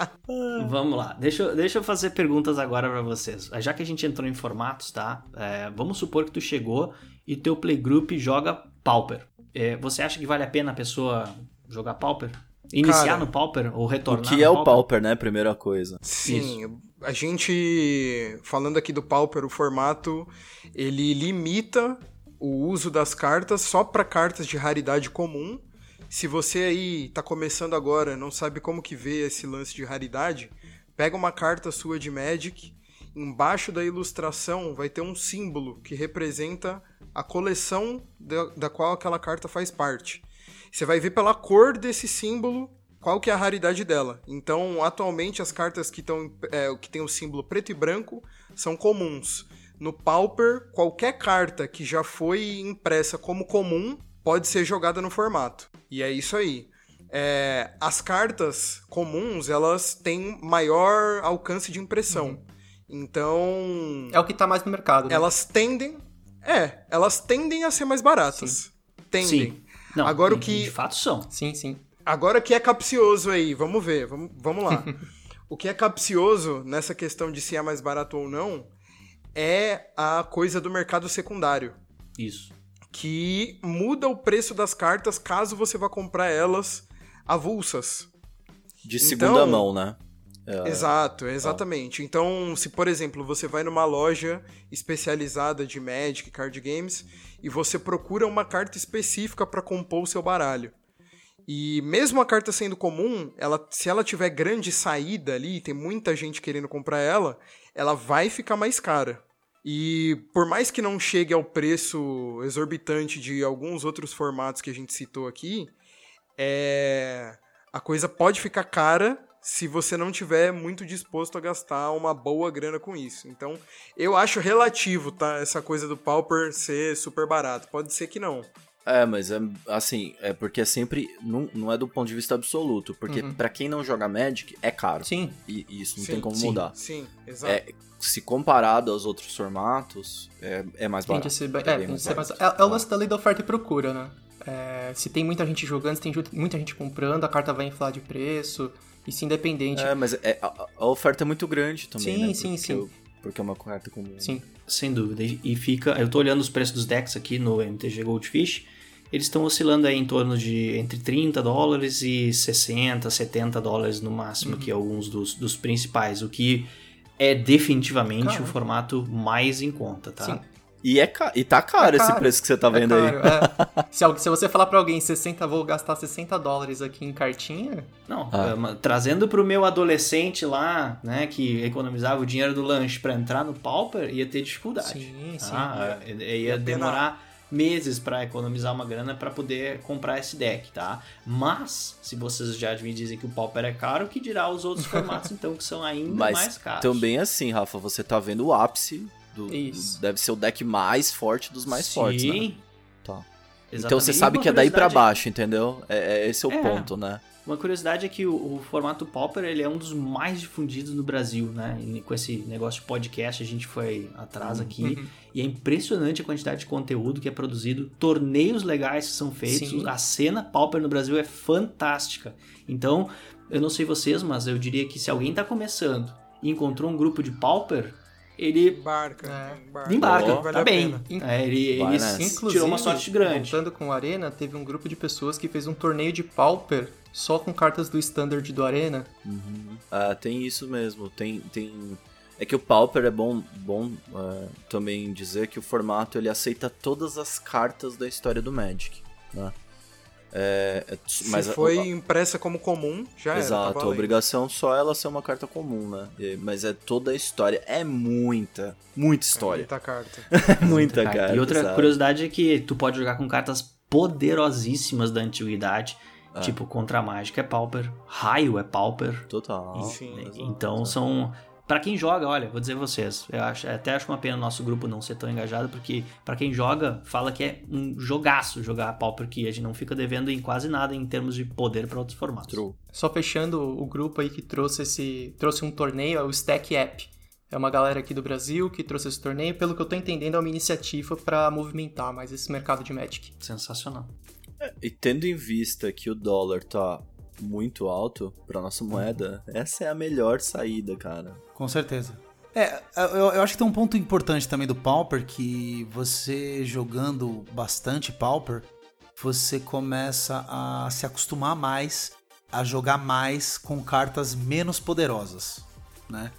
vamos lá, deixa, eu, deixa eu fazer perguntas agora para vocês. Já que a gente entrou em formatos, tá? É, vamos supor que tu chegou e teu playgroup joga Pauper. É, você acha que vale a pena a pessoa jogar Pauper? Iniciar Cara, no Pauper ou retornar? O que é o Pauper, né? Primeira coisa. Sim, Isso. a gente, falando aqui do Pauper, o formato, ele limita o uso das cartas só para cartas de raridade comum. Se você aí tá começando agora, não sabe como que vê esse lance de raridade, pega uma carta sua de Magic, embaixo da ilustração vai ter um símbolo que representa a coleção da, da qual aquela carta faz parte. Você vai ver pela cor desse símbolo qual que é a raridade dela. Então, atualmente, as cartas que, tão, é, que tem o símbolo preto e branco são comuns. No Pauper, qualquer carta que já foi impressa como comum, pode ser jogada no formato. E é isso aí. É, as cartas comuns, elas têm maior alcance de impressão. Uhum. Então. É o que tá mais no mercado. Né? Elas tendem. É, elas tendem a ser mais baratas. Sim. Tendem. Sim. Não, Agora o que. De fato são. Sim, sim. Agora o que é capcioso aí, vamos ver, vamos, vamos lá. o que é capcioso nessa questão de se é mais barato ou não é a coisa do mercado secundário. Isso. Que muda o preço das cartas caso você vá comprar elas avulsas. De segunda então, mão, né? É... Exato, exatamente. Então, se por exemplo você vai numa loja especializada de Magic Card Games e você procura uma carta específica para compor o seu baralho. E mesmo a carta sendo comum, ela, se ela tiver grande saída ali, tem muita gente querendo comprar ela, ela vai ficar mais cara. E por mais que não chegue ao preço exorbitante de alguns outros formatos que a gente citou aqui, é... a coisa pode ficar cara se você não tiver muito disposto a gastar uma boa grana com isso. Então, eu acho relativo, tá? Essa coisa do Pauper ser super barato. Pode ser que não. É, mas é assim, é porque é sempre. Não, não é do ponto de vista absoluto. Porque uhum. para quem não joga Magic, é caro. Sim. E, e isso não sim, tem como sim, mudar. Sim, exato. É, se comparado aos outros formatos, é, é mais barato. Tem que ser, é, é, mais barato. é, é o lance da lei da oferta e procura, né? É, se tem muita gente jogando, se tem muita gente comprando, a carta vai inflar de preço. Isso independente. É, mas é, a, a, oferta é muito grande também. Sim, né? sim, porque sim. Eu, porque é uma carta comum. Sim. Sem dúvida. E fica. Eu tô olhando os preços dos decks aqui no MTG Goldfish. Eles estão oscilando aí em torno de entre 30 dólares e 60, 70 dólares no máximo, uhum. que é alguns dos, dos principais. O que é definitivamente Caramba. o formato mais em conta, tá? Sim. E, é ca... e tá caro, é caro, esse preço que você tá é vendo é aí. É. se, se, você falar para alguém 60, vou gastar 60 dólares aqui em cartinha. Não, ah. é, trazendo pro meu adolescente lá, né, que economizava o dinheiro do lanche para entrar no Pauper, ia ter dificuldade. Sim, sim. Ah, ia demorar meses para economizar uma grana para poder comprar esse deck, tá? Mas, se vocês já me dizem que o Pauper é caro, que dirá os outros formatos então que são ainda Mas mais caros. Também assim, Rafa, você tá vendo o ápice do, Isso. deve ser o deck mais forte dos mais Sim. fortes, né? Tá. Exatamente. Então você sabe que é daí para baixo, entendeu? É, é, esse é o é. ponto, né? Uma curiosidade é que o, o, formato Pauper ele é um dos mais difundidos no Brasil, né? E com esse negócio de podcast a gente foi atrás uhum. aqui uhum. e é impressionante a quantidade de conteúdo que é produzido, torneios legais que são feitos, Sim. a cena Pauper no Brasil é fantástica. Então, eu não sei vocês, mas eu diria que se alguém está começando e encontrou um grupo de Pauper, ele embarca, é. embarca, embarca oh, tá bem. É, ele, ele tirou uma sorte grande. Voltando com o Arena, teve um grupo de pessoas que fez um torneio de Pauper só com cartas do Standard do Arena. Uhum. Ah, tem isso mesmo. Tem, tem... É que o Pauper é bom, bom uh, também dizer que o formato ele aceita todas as cartas da história do Magic, né? É, é, mas Se foi a, impressa como comum, já Exato, era. a obrigação só ela ser uma carta comum, né? mas é toda a história. É muita, muita história. É muita carta. muita, muita carta. E outra sabe? curiosidade é que tu pode jogar com cartas poderosíssimas da antiguidade. É. Tipo, contra a mágica é Pauper, raio é Pauper. Total. Sim, então são para quem joga, olha, vou dizer vocês, eu acho, até acho uma pena o nosso grupo não ser tão engajado, porque para quem joga, fala que é um jogaço jogar Pauper que a gente não fica devendo em quase nada em termos de poder para outros formatos. True. Só fechando o grupo aí que trouxe esse trouxe um torneio, é o Stack App. É uma galera aqui do Brasil que trouxe esse torneio, pelo que eu tô entendendo, é uma iniciativa para movimentar mais esse mercado de Magic. Sensacional. É, e tendo em vista que o dólar tá muito alto para nossa moeda, essa é a melhor saída, cara. Com certeza. É, eu, eu, acho que tem um ponto importante também do Pauper, que você jogando bastante Pauper, você começa a se acostumar mais a jogar mais com cartas menos poderosas, né?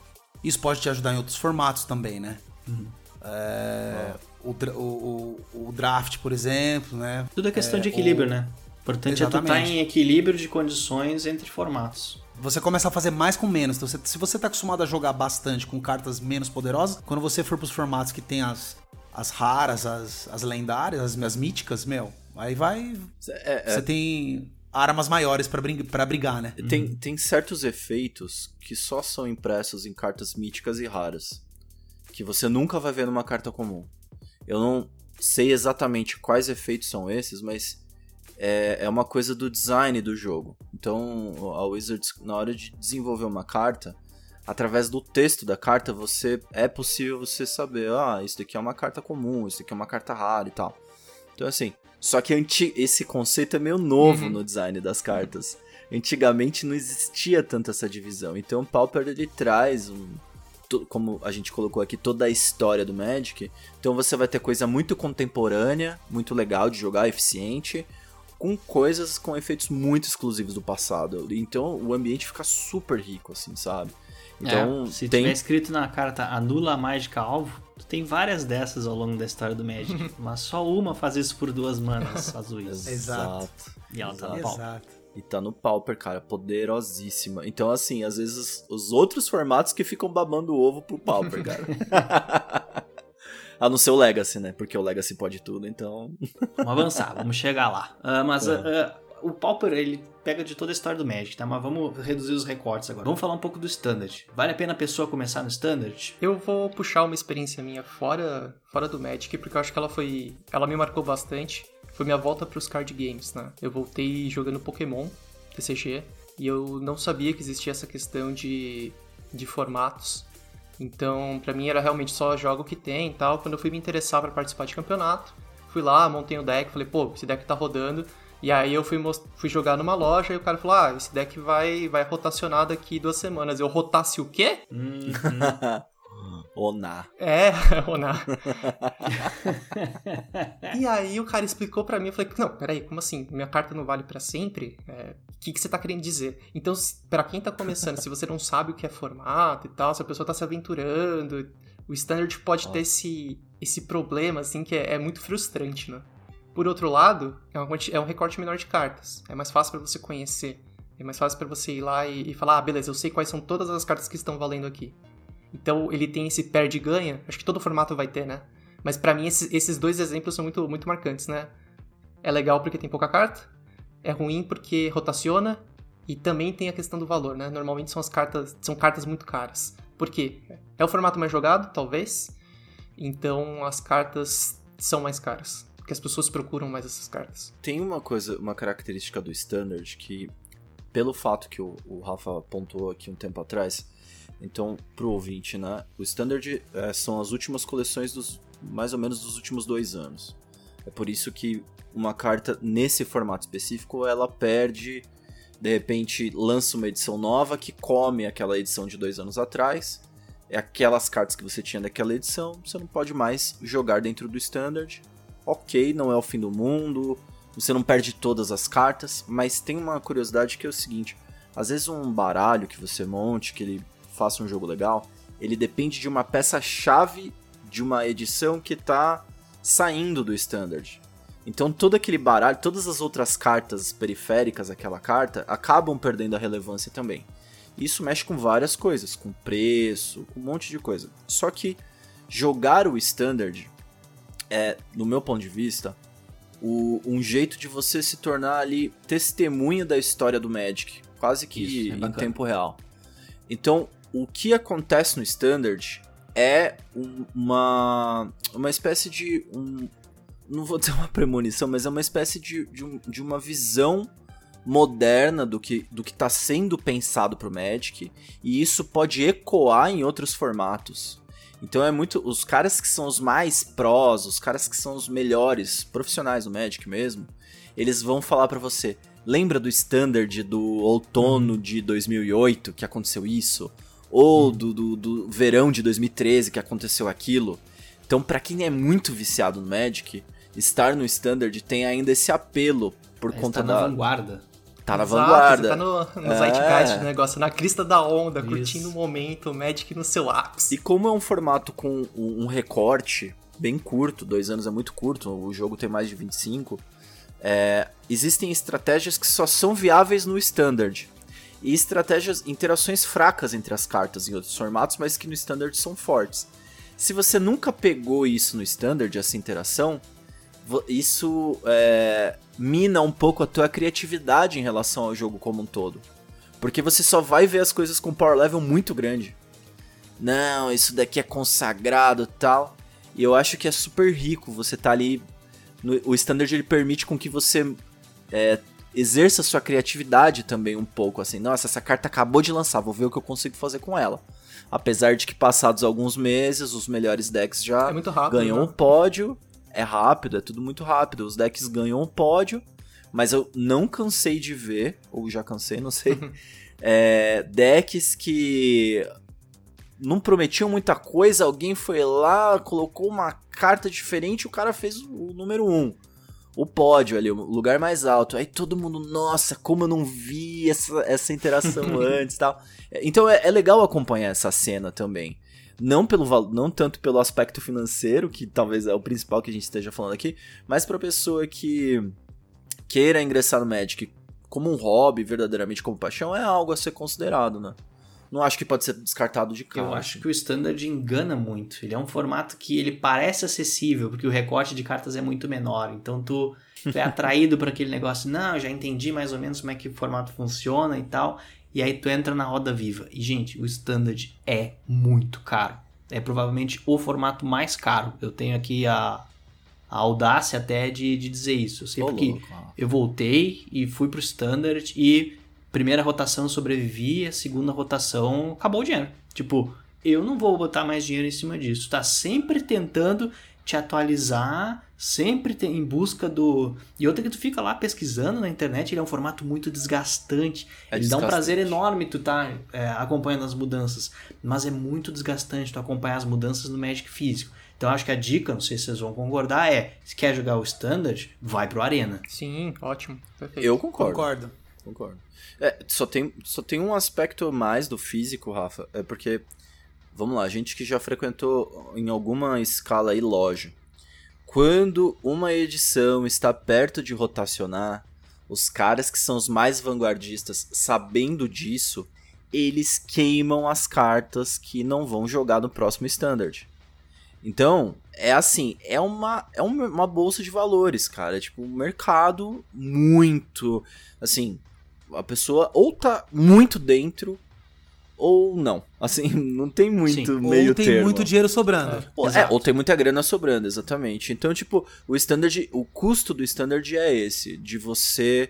Isso pode te ajudar em outros formatos também, né? Uhum. É, o, o, o, draft, por exemplo, né? Tudo é questão é, de equilíbrio, né? Importante Exatamente. é tu estar tá em equilíbrio de condições entre formatos. Você começa a fazer mais com menos. Então, se você está acostumado a jogar bastante com cartas menos poderosas, quando você for para os formatos que tem as, as raras, as, as lendárias, as, as míticas, meu, aí vai. É, é... Você tem armas maiores para brigar, brigar, né? Tem, uhum. tem certos efeitos que só são impressos em cartas míticas e raras. Que você nunca vai ver numa carta comum. Eu não. sei exatamente quais efeitos são esses, mas é, é uma coisa do design do jogo. Então, a Wizards, na hora de desenvolver uma carta, através do texto da carta, você é possível você saber, ah, isso daqui é uma carta comum, isso daqui é uma carta rara e tal. Então, assim, só que esse conceito é meio novo uhum. no design das cartas. Antigamente não existia tanto essa divisão. Então, o Pauper ele traz um, como a gente colocou aqui, toda a história do Magic. Então você vai ter coisa muito contemporânea, muito legal de jogar, eficiente, com coisas com efeitos muito exclusivos do passado. Então o ambiente fica super rico, assim, sabe? Então, é, se tem... tiver escrito na carta anula a mágica alvo, tem várias dessas ao longo da história do Magic, mas só uma faz isso por duas manas azuis. Exato. E ela tá no pau. Exato. E tá no Pauper, cara, poderosíssima. Então, assim, às vezes os outros formatos que ficam babando o ovo pro Pauper, cara. A não ser o Legacy, né? Porque o Legacy pode tudo, então. vamos avançar, vamos chegar lá. Uh, mas é. uh, uh, o Pauper, ele pega de toda a história do Magic, tá? Mas vamos reduzir os recortes agora. Vamos falar um pouco do Standard. Vale a pena a pessoa começar no Standard? Eu vou puxar uma experiência minha fora, fora do Magic, porque eu acho que ela foi. Ela me marcou bastante. Foi minha volta pros card games, né? Eu voltei jogando Pokémon, TCG, e eu não sabia que existia essa questão de, de formatos. Então, para mim era realmente só jogo que tem e tal. Quando eu fui me interessar para participar de campeonato, fui lá, montei o um deck, falei, pô, esse deck tá rodando. E aí eu fui, fui jogar numa loja e o cara falou, ah, esse deck vai, vai rotacionar daqui duas semanas. Eu rotasse o quê? Uhum. Oná. É, Oná. e aí o cara explicou para mim, eu falei, não, peraí, como assim? Minha carta não vale para sempre? É, que, que você tá querendo dizer? Então, para quem tá começando, se você não sabe o que é formato e tal, se a pessoa tá se aventurando, o standard pode oh. ter esse, esse problema, assim, que é, é muito frustrante, né? Por outro lado, é, uma, é um recorte menor de cartas. É mais fácil para você conhecer. É mais fácil para você ir lá e, e falar, ah, beleza, eu sei quais são todas as cartas que estão valendo aqui. Então ele tem esse perde e ganha. Acho que todo formato vai ter, né? Mas para mim esses, esses, dois exemplos são muito, muito marcantes, né? É legal porque tem pouca carta, é ruim porque rotaciona e também tem a questão do valor, né? Normalmente são as cartas, são cartas muito caras. Por quê? É o formato mais jogado, talvez. Então as cartas são mais caras, porque as pessoas procuram mais essas cartas. Tem uma coisa, uma característica do standard que pelo fato que o, o Rafa pontuou aqui um tempo atrás, então, pro ouvinte, né? O Standard é, são as últimas coleções dos mais ou menos dos últimos dois anos. É por isso que uma carta nesse formato específico ela perde, de repente lança uma edição nova que come aquela edição de dois anos atrás. É aquelas cartas que você tinha daquela edição, você não pode mais jogar dentro do Standard. Ok, não é o fim do mundo, você não perde todas as cartas, mas tem uma curiosidade que é o seguinte: às vezes um baralho que você monte, que ele faça um jogo legal, ele depende de uma peça-chave de uma edição que está saindo do standard. Então todo aquele baralho, todas as outras cartas periféricas daquela carta acabam perdendo a relevância também. Isso mexe com várias coisas, com preço, com um monte de coisa. Só que jogar o standard é, no meu ponto de vista, o, um jeito de você se tornar ali testemunha da história do Magic, quase que Isso, é em tempo real. Então, o que acontece no Standard é uma, uma espécie de. Um, não vou dizer uma premonição, mas é uma espécie de, de, um, de uma visão moderna do que do que está sendo pensado para o Magic e isso pode ecoar em outros formatos. Então é muito os caras que são os mais prós, os caras que são os melhores profissionais do Magic mesmo, eles vão falar para você: lembra do standard do outono uhum. de 2008 que aconteceu isso? Ou hum. do, do, do, verão de 2013 que aconteceu aquilo. Então, para quem é muito viciado no Magic, estar no Standard tem ainda esse apelo por é, conta tá da. na vanguarda. Tá na Exato, vanguarda. Você tá no, no é. zeitgeist do negócio, na crista da onda, Isso. curtindo o momento, o Magic no seu ápice. E como é um formato com um recorte bem curto, dois anos é muito curto, o jogo tem mais de 25, é, existem estratégias que só são viáveis no Standard e estratégias, interações fracas entre as cartas em outros formatos, mas que no Standard são fortes. Se você nunca pegou isso no Standard, essa interação, isso é, mina um pouco a tua criatividade em relação ao jogo como um todo. Porque você só vai ver as coisas com power level muito grande. Não, isso daqui é consagrado tal. E eu acho que é super rico você tá ali. No, o standard ele permite com que você é, exerça sua criatividade também um pouco, assim. Nossa, essa carta acabou de lançar, vou ver o que eu consigo fazer com ela. Apesar de que passados alguns meses, os melhores decks já é rápido, ganham né? um pódio. É rápido, é tudo muito rápido. Os decks ganham um pódio, mas eu não cansei de ver, ou já cansei, não sei, é, decks que não prometiam muita coisa, alguém foi lá, colocou uma carta diferente e o cara fez o número 1. Um o pódio ali, o lugar mais alto. Aí todo mundo, nossa, como eu não vi essa, essa interação antes tal. Então é, é, legal acompanhar essa cena também. Não, pelo, não tanto pelo aspecto financeiro, que talvez é o principal que a gente esteja falando aqui, mas pra pessoa que queira ingressar no Magic como um hobby, verdadeiramente como paixão, é algo a ser considerado, né? Não acho que pode ser descartado de cara. Eu acho que o Standard engana muito. Ele é um formato que ele parece acessível, porque o recorte de cartas é muito menor. Então tu, tu é atraído para aquele negócio, não, já entendi mais ou menos como é que o formato funciona e tal. E aí tu entra na roda viva. E, gente, o Standard é muito caro. É provavelmente o formato mais caro. Eu tenho aqui a, a audácia até de, de dizer isso. Eu sei porque eu voltei e fui pro Standard e primeira rotação sobrevivi, a segunda rotação acabou o dinheiro. Tipo, eu não vou botar mais dinheiro em cima disso. Tá sempre tentando te atualizar, sempre em busca do. E outra que tu fica lá pesquisando na internet, ele é um formato muito desgastante. É ele desgastante. dá um prazer enorme tu tá é, acompanhando as mudanças. Mas é muito desgastante tu acompanhar as mudanças no Magic físico. Então acho que a dica, não sei se vocês vão concordar, é se quer jogar o Standard, vai pro Arena. Sim, ótimo. Perfeito. Eu concordo. Concordo. Concordo. É, só tem, só tem um aspecto mais do físico, Rafa. É porque, vamos lá, gente que já frequentou em alguma escala aí loja. Quando uma edição está perto de rotacionar, os caras que são os mais vanguardistas, sabendo disso, eles queimam as cartas que não vão jogar no próximo standard. Então, é assim, é uma, é uma bolsa de valores, cara. É tipo um mercado muito. Assim, a pessoa ou tá muito dentro ou não. Assim, não tem muito Sim. meio ou tem termo. muito dinheiro sobrando. É. Ou, é, ou tem muita grana sobrando, exatamente. Então, tipo, o standard, o custo do standard é esse, de você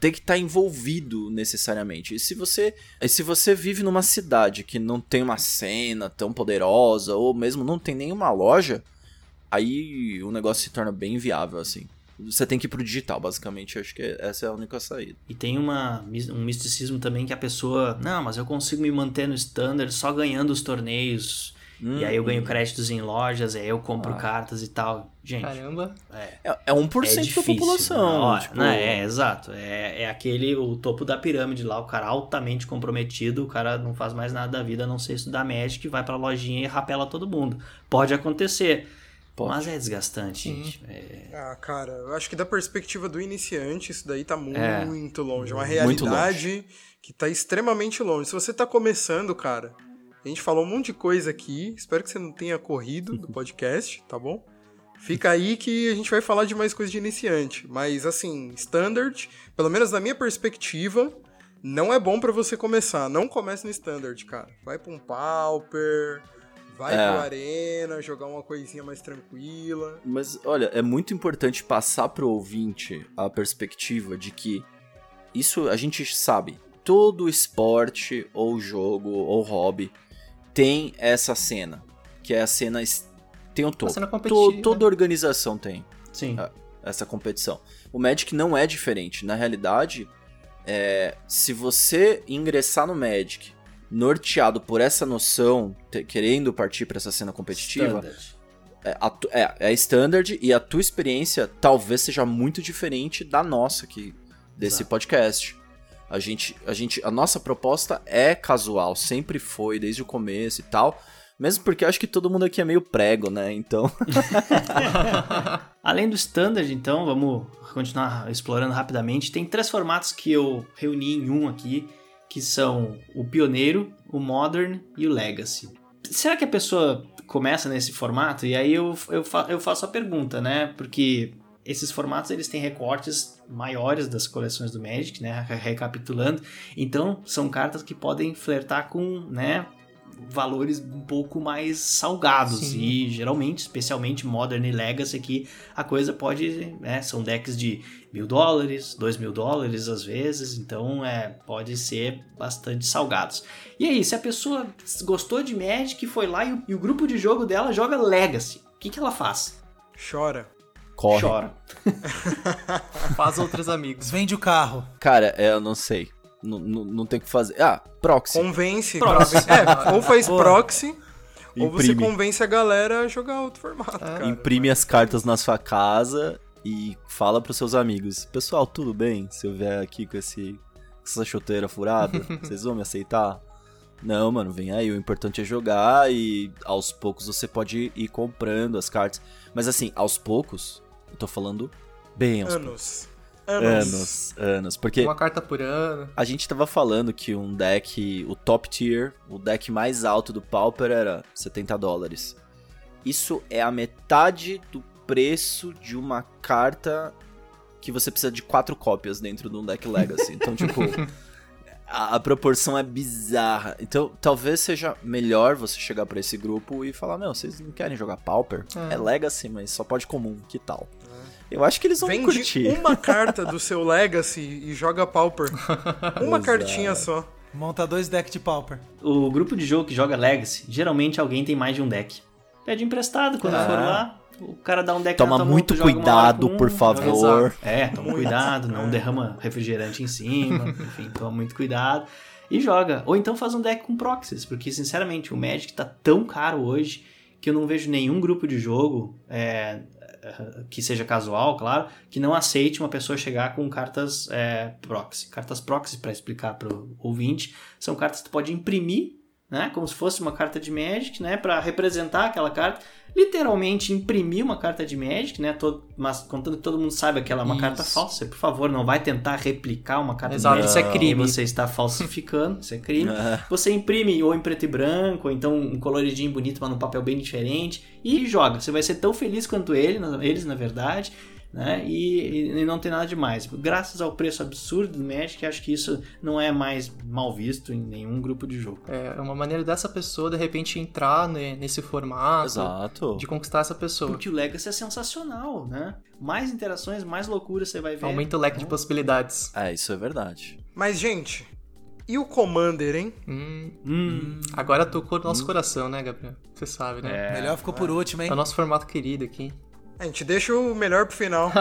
ter que estar tá envolvido necessariamente. E se você, e se você vive numa cidade que não tem uma cena tão poderosa ou mesmo não tem nenhuma loja, aí o negócio se torna bem viável assim você tem que ir pro digital, basicamente. Acho que essa é a única saída. E tem uma, um misticismo também que a pessoa, não, mas eu consigo me manter no standard só ganhando os torneios. Hum, e aí eu ganho hum. créditos em lojas, aí eu compro ah. cartas e tal. Gente. Caramba. É, é, é 1% é difícil, da população. Né? tipo... não, é, exato. É, é aquele, o topo da pirâmide lá, o cara altamente comprometido, o cara não faz mais nada da vida a não ser estudar Magic, vai pra lojinha e rapela todo mundo. Pode acontecer. Pode. Mas é desgastante, gente. É... Ah, cara, eu acho que da perspectiva do iniciante, isso daí tá é. muito é. longe. É uma realidade longe. que tá extremamente longe. Se você tá começando, cara, a gente falou um monte de coisa aqui. Espero que você não tenha corrido do podcast, tá bom? Fica aí que a gente vai falar de mais coisa de iniciante. Mas, assim, standard, pelo menos na minha perspectiva, não é bom para você começar. Não comece no standard, cara. Vai pra um pauper Vai é. pro arena, jogar uma coisinha mais tranquila. Mas olha, é muito importante passar pro ouvinte a perspectiva de que isso a gente sabe. Todo esporte ou jogo ou hobby tem essa cena, que é a cena tem o topo. To, toda organização tem. Sim. Essa competição. O Magic não é diferente. Na realidade, é, se você ingressar no Magic norteado por essa noção, te, querendo partir para essa cena competitiva, é, a, é, é standard e a tua experiência talvez seja muito diferente da nossa aqui, desse Exato. podcast. A gente, a gente, a nossa proposta é casual, sempre foi desde o começo e tal. Mesmo porque eu acho que todo mundo aqui é meio prego, né? Então. Além do standard, então, vamos continuar explorando rapidamente. Tem três formatos que eu reuni em um aqui que são o pioneiro, o modern e o legacy. Será que a pessoa começa nesse formato? E aí eu, eu, fa eu faço a pergunta, né? Porque esses formatos eles têm recortes maiores das coleções do Magic, né? Recapitulando. Então, são cartas que podem flertar com, né? Valores um pouco mais salgados. Sim. E geralmente, especialmente Modern e Legacy aqui, a coisa pode. Né, são decks de mil dólares, dois mil dólares às vezes, então é, pode ser bastante salgados. E aí, se a pessoa gostou de Magic, foi lá e o, e o grupo de jogo dela joga Legacy, o que, que ela faz? Chora. Corre. Chora. Faz outros amigos. Vende o carro. Cara, eu não sei. Não, não, não tem o que fazer. Ah, proxy. Convence. Proxy. É, ou faz proxy, ou você convence a galera a jogar outro formato. É. Imprime as cartas na sua casa e fala pros seus amigos: Pessoal, tudo bem se eu vier aqui com esse, essa chuteira furada? Vocês vão me aceitar? Não, mano, vem aí. O importante é jogar e aos poucos você pode ir comprando as cartas. Mas assim, aos poucos, eu tô falando bem aos anos. poucos. Anos. Anos, anos. Porque. Uma carta por ano. A gente tava falando que um deck, o top tier, o deck mais alto do Pauper era 70 dólares. Isso é a metade do preço de uma carta que você precisa de quatro cópias dentro de um deck Legacy. Então, tipo. a, a, proporção é bizarra. Então, talvez seja melhor você chegar para esse grupo e falar: Meu, vocês não querem jogar Pauper? É. é Legacy, mas só pode comum. Que tal? Eu acho que eles vão Vende curtir. uma carta do seu Legacy e joga Pauper. Uma Exato. cartinha só. Monta dois decks de Pauper. O grupo de jogo que joga Legacy, geralmente alguém tem mais de um deck. Pede emprestado quando ah. for lá. O cara dá um deck Toma muito cuidado, um, por favor. É, toma cuidado, não derrama refrigerante em cima. enfim, toma muito cuidado. E joga. Ou então faz um deck com proxies, porque sinceramente o Magic tá tão caro hoje que eu não vejo nenhum grupo de jogo é, que seja casual, claro, que não aceite uma pessoa chegar com cartas é, proxy. Cartas proxy, para explicar para o ouvinte, são cartas que tu pode imprimir, né, como se fosse uma carta de Magic, né, para representar aquela carta literalmente imprimir uma carta de Magic, né? Todo, mas contando que todo mundo saiba que ela é uma isso. carta falsa. Por favor, não vai tentar replicar uma carta Exato, de Magic. Isso é crime. Você está falsificando, isso é crime. Você imprime ou em preto e branco, ou então um coloridinho bonito, mas num papel bem diferente, e joga. Você vai ser tão feliz quanto ele, eles, na verdade né? E, e, não tem nada demais. Graças ao preço absurdo do Magic, acho que isso não é mais mal visto em nenhum grupo de jogo. É uma maneira dessa pessoa de repente entrar nesse formato, Exato. de conquistar essa pessoa. Porque o Legacy é sensacional, né? Mais interações, mais loucura você vai ver. Aumenta o leque de possibilidades. É, isso é verdade. Mas, gente, e o Commander, hein? Hum, hum. Agora tocou no nosso hum. coração, né, Gabriel? Você sabe, né? É, Melhor ficou por último, hein? É o nosso formato querido aqui. A gente deixa o melhor pro final.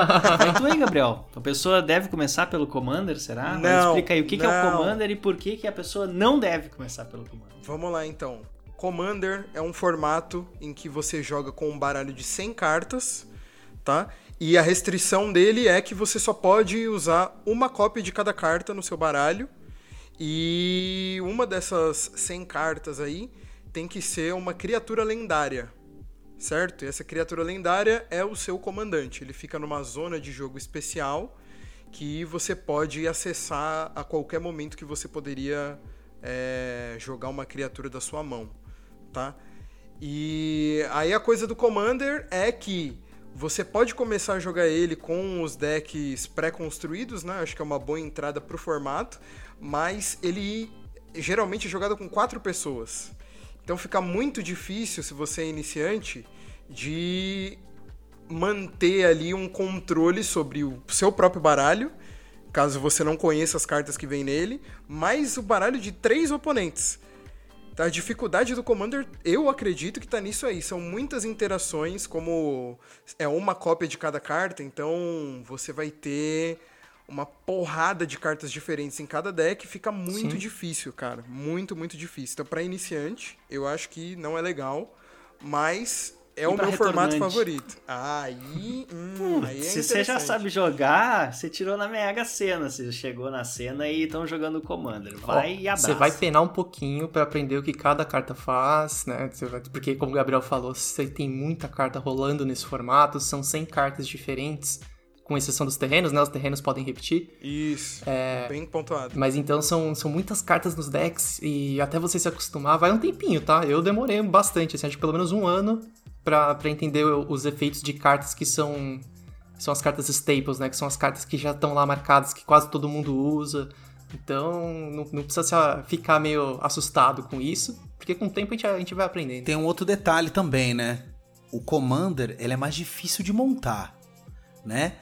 Então aí, Gabriel. A pessoa deve começar pelo Commander, será? Não, Mas explica aí o que, que, é o Commander e por que, que a pessoa não deve começar pelo Commander. Vamos lá, então. Commander é um formato em que você joga com um baralho de 100 cartas, tá? E a restrição dele é que você só pode usar uma cópia de cada carta no seu baralho. E uma dessas 100 cartas aí tem que ser uma criatura lendária certo? E essa criatura lendária é o seu comandante. Ele fica numa zona de jogo especial que você pode acessar a qualquer momento que você poderia é, jogar uma criatura da sua mão, tá? E aí a coisa do Commander é que você pode começar a jogar ele com os decks pré-construídos, né? Acho que é uma boa entrada pro formato, mas ele geralmente é jogado com quatro pessoas. Então fica muito difícil, se você é iniciante, de manter ali um controle sobre o seu próprio baralho, caso você não conheça as cartas que vem nele, mais o baralho de três oponentes. Tá? A dificuldade do Commander, eu acredito que está nisso aí. São muitas interações, como é uma cópia de cada carta, então você vai ter uma porrada de cartas diferentes em cada deck, fica muito Sim. difícil, cara. Muito, muito difícil. Então, para iniciante, eu acho que não é legal, mas é e o meu formato favorito. Aí, hum, aí é Se você já sabe jogar, você tirou na mega cena. Você chegou na cena e estão jogando Commander. Vai Ó, e abraça. Você vai penar um pouquinho para aprender o que cada carta faz, né? Porque, como o Gabriel falou, você tem muita carta rolando nesse formato, são 100 cartas diferentes com exceção dos terrenos, né? Os terrenos podem repetir. Isso. É... Bem pontuado. Mas então são, são muitas cartas nos decks e até você se acostumar vai um tempinho, tá? Eu demorei bastante, assim, acho que pelo menos um ano para entender os efeitos de cartas que são são as cartas staples, né? Que são as cartas que já estão lá marcadas, que quase todo mundo usa. Então não, não precisa ficar meio assustado com isso, porque com o tempo a gente, a gente vai aprendendo. Tem um outro detalhe também, né? O Commander, ele é mais difícil de montar, né?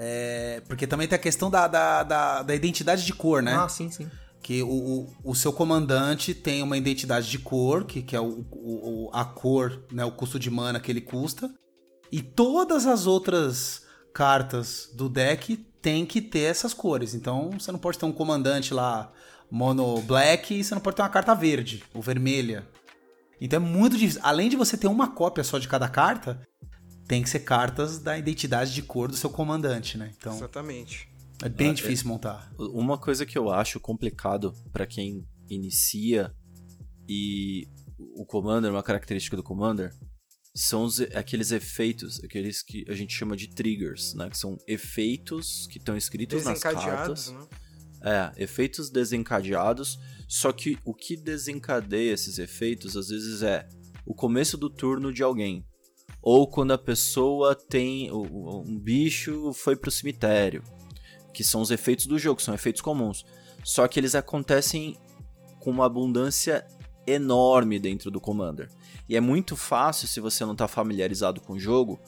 É, porque também tem a questão da, da, da, da, identidade de cor, né? Ah, sim, sim. Que o, o, o, seu comandante tem uma identidade de cor, que, que é o, o, a cor, né? O custo de mana que ele custa. E todas as outras cartas do deck tem que ter essas cores. Então você não pode ter um comandante lá mono black e você não pode ter uma carta verde ou vermelha. Então é muito difícil. Além de você ter uma cópia só de cada carta, tem que ser cartas da identidade de cor do seu comandante, né? Então, Exatamente. É bem ah, difícil é, montar. Uma coisa que eu acho complicado para quem inicia e o Commander, uma característica do Commander, são os, aqueles efeitos, aqueles que a gente chama de triggers, né? Que são efeitos que estão escritos nas cartas. Né? É, efeitos desencadeados. Só que o que desencadeia esses efeitos às vezes é o começo do turno de alguém. Ou quando a pessoa tem. Um bicho foi pro cemitério. Que são os efeitos do jogo, são efeitos comuns. Só que eles acontecem com uma abundância enorme dentro do Commander. E é muito fácil, se você não está familiarizado com o jogo,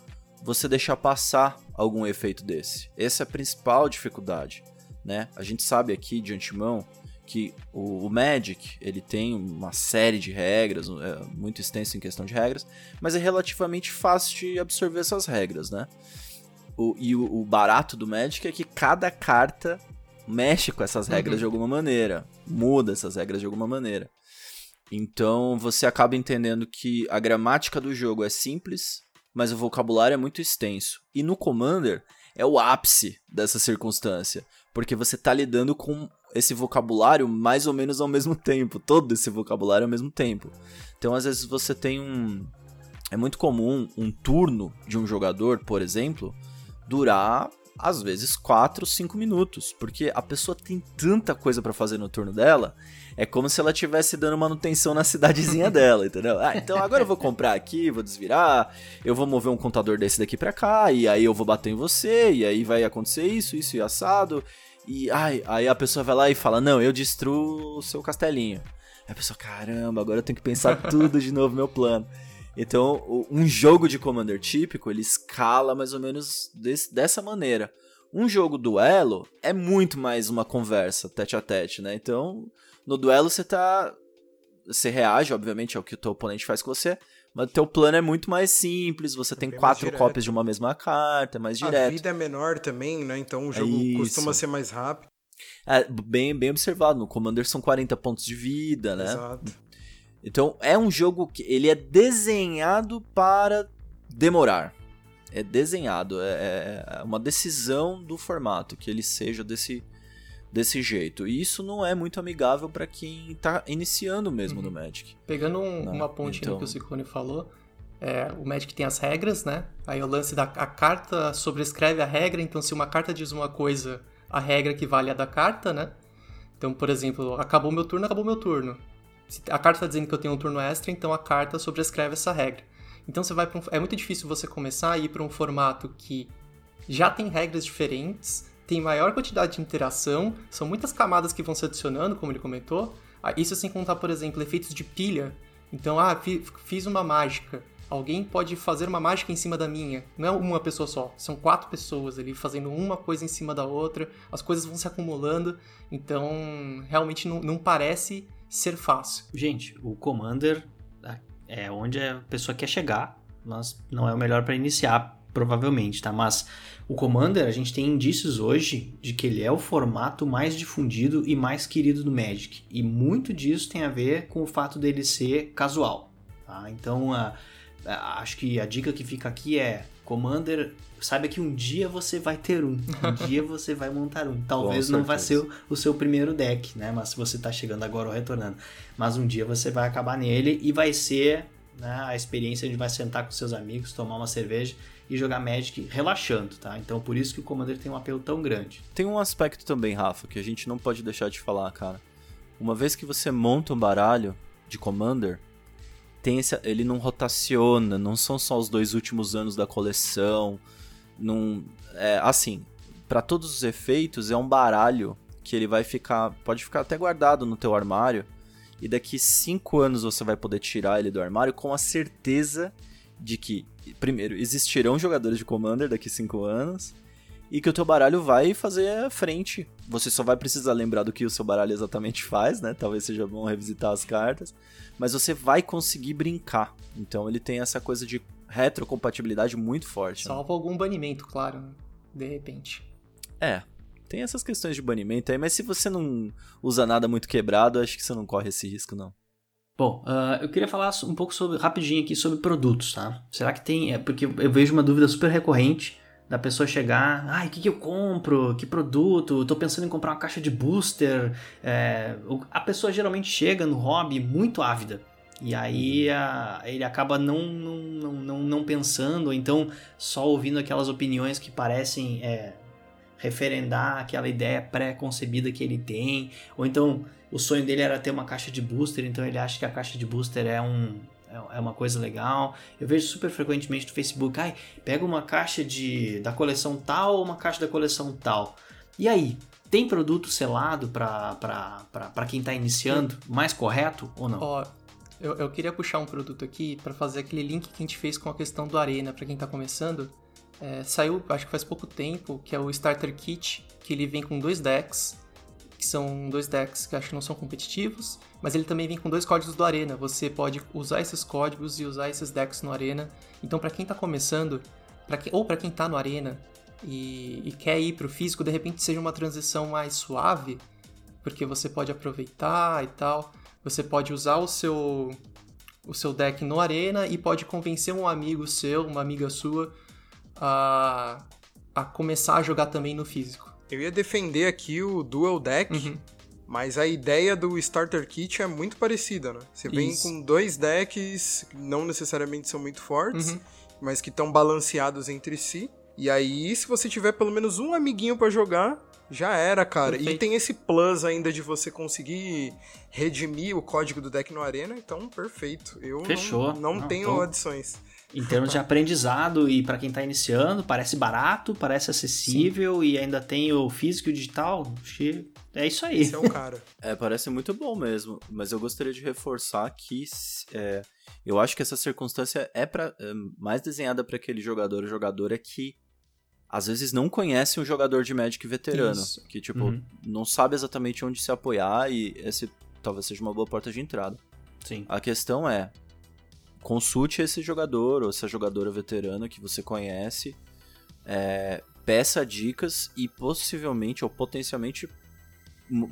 você deixar passar algum efeito desse. Essa é a principal dificuldade, né? A gente sabe aqui de antemão que o, o Magic ele tem uma série de regras, é muito extenso em questão de regras, mas é relativamente fácil de absorver essas regras, né? O, e o, o barato do Magic é que cada carta mexe com essas regras uhum. de alguma maneira, muda essas regras de alguma maneira. Então você acaba entendendo que a gramática do jogo é simples, mas o vocabulário é muito extenso. E no Commander é o ápice dessa circunstância, porque você está lidando com esse vocabulário mais ou menos ao mesmo tempo, todo esse vocabulário ao mesmo tempo. Então às vezes você tem um é muito comum um turno de um jogador, por exemplo, durar às vezes 4, 5 minutos, porque a pessoa tem tanta coisa para fazer no turno dela, é como se ela estivesse dando manutenção na cidadezinha dela, entendeu? Ah, então agora eu vou comprar aqui, vou desvirar, eu vou mover um contador desse daqui para cá, e aí eu vou bater em você, e aí vai acontecer isso, isso e assado. E ai, aí a pessoa vai lá e fala: "Não, eu destruo o seu castelinho". Aí a pessoa: "Caramba, agora eu tenho que pensar tudo de novo meu plano". Então, um jogo de Commander típico, ele escala mais ou menos desse, dessa maneira. Um jogo duelo é muito mais uma conversa tete a tete, né? Então, no duelo você tá. Você reage, obviamente, ao que o teu oponente faz com você, mas o teu plano é muito mais simples, você é tem quatro cópias de uma mesma carta, é mais direto. A vida é menor também, né? Então o jogo é costuma ser mais rápido. É, bem, bem observado, no Commander são 40 pontos de vida, né? Exato. Então é um jogo que ele é desenhado para demorar. É desenhado, é, é uma decisão do formato que ele seja desse, desse jeito. E isso não é muito amigável para quem está iniciando mesmo uhum. no Magic. Pegando um, uma ponte então... no que o Ciccone falou, é, o Magic tem as regras, né? Aí o lance da a carta sobrescreve a regra, então se uma carta diz uma coisa, a regra que vale a da carta, né? Então, por exemplo, acabou meu turno, acabou meu turno. A carta está dizendo que eu tenho um turno extra, então a carta sobrescreve essa regra. Então você vai um, é muito difícil você começar a ir para um formato que já tem regras diferentes, tem maior quantidade de interação, são muitas camadas que vão se adicionando, como ele comentou. Ah, isso sem contar, por exemplo, efeitos de pilha. Então, ah, fiz uma mágica. Alguém pode fazer uma mágica em cima da minha. Não é uma pessoa só, são quatro pessoas ali fazendo uma coisa em cima da outra. As coisas vão se acumulando. Então, realmente não, não parece ser fácil. Gente, o Commander é onde a pessoa quer chegar, mas não é o melhor para iniciar, provavelmente, tá? Mas o Commander, a gente tem indícios hoje de que ele é o formato mais difundido e mais querido do Magic. E muito disso tem a ver com o fato dele ser casual. Tá? Então, a, a, acho que a dica que fica aqui é: Commander, saiba que um dia você vai ter um. Um dia você vai montar um. Talvez não vai ser o, o, seu primeiro deck, né? Mas se você está chegando agora ou retornando. Mas um dia você vai acabar nele e vai ser né, a experiência de vai sentar com seus amigos, tomar uma cerveja e jogar Magic relaxando, tá? Então por isso que o Commander tem um apelo tão grande. Tem um aspecto também, Rafa, que a gente não pode deixar de falar, cara. Uma vez que você monta um baralho de Commander, tem esse, ele não rotaciona, não são só os dois últimos anos da coleção, não é assim, para todos os efeitos é um baralho que ele vai ficar, pode ficar até guardado no teu armário, e daqui 5 anos você vai poder tirar ele do armário com a certeza de que, primeiro, existirão jogadores de Commander daqui 5 anos, e que o teu baralho vai fazer a frente. Você só vai precisar lembrar do que o seu baralho exatamente faz, né? Talvez seja bom revisitar as cartas, mas você vai conseguir brincar. Então ele tem essa coisa de retrocompatibilidade muito forte. Salvo né? algum banimento, claro, né? de repente. É, tem essas questões de banimento aí, mas se você não usa nada muito quebrado, acho que você não corre esse risco, não. Bom, uh, eu queria falar um pouco sobre, rapidinho aqui sobre produtos, tá? Será que tem. É porque eu vejo uma dúvida super recorrente da pessoa chegar, ai, o que, que eu compro? Que produto? Estou pensando em comprar uma caixa de booster. É, a pessoa geralmente chega no hobby muito ávida. E aí a, ele acaba não, não, não, não, pensando, ou então só ouvindo aquelas opiniões que parecem é, referendar aquela ideia pré-concebida que ele tem. Ou então o sonho dele era ter uma caixa de booster, então ele acha que a caixa de booster é um, é, é uma coisa legal. Eu vejo super frequentemente no Facebook, ai, pega uma caixa de da coleção tal ou uma caixa da coleção tal. E aí, tem produto selado para quem está iniciando mais correto ou não? Ó, eu, eu queria puxar um produto aqui para fazer aquele link que a gente fez com a questão do Arena para quem está começando. É, saiu, acho que faz pouco tempo, que é o Starter Kit, que ele vem com dois decks que são dois decks que acho que não são competitivos, mas ele também vem com dois códigos do Arena. Você pode usar esses códigos e usar esses decks no Arena. Então, para quem está começando, pra que, ou para quem está no Arena e, e quer ir para o físico, de repente seja uma transição mais suave, porque você pode aproveitar e tal. Você pode usar o seu o seu deck no Arena e pode convencer um amigo seu, uma amiga sua, a, a começar a jogar também no físico. Eu ia defender aqui o Dual Deck, uhum. mas a ideia do Starter Kit é muito parecida, né? Você vem Isso. com dois decks que não necessariamente são muito fortes, uhum. mas que estão balanceados entre si. E aí, se você tiver pelo menos um amiguinho para jogar, já era, cara. Perfeito. E tem esse plus ainda de você conseguir redimir o código do deck no Arena, então perfeito. Eu Fechou. não, não, não tenho tô... adições. Em termos de aprendizado e para quem está iniciando, parece barato, parece acessível Sim. e ainda tem o físico e o digital. É isso aí. Esse é o cara. é, parece muito bom mesmo, mas eu gostaria de reforçar que é, eu acho que essa circunstância é, pra, é mais desenhada para aquele jogador ou jogadora que às vezes não conhece um jogador de Magic veterano, isso. que tipo uhum. não sabe exatamente onde se apoiar e esse talvez seja uma boa porta de entrada. Sim. A questão é, consulte esse jogador ou essa jogadora veterana que você conhece, é, peça dicas e possivelmente ou potencialmente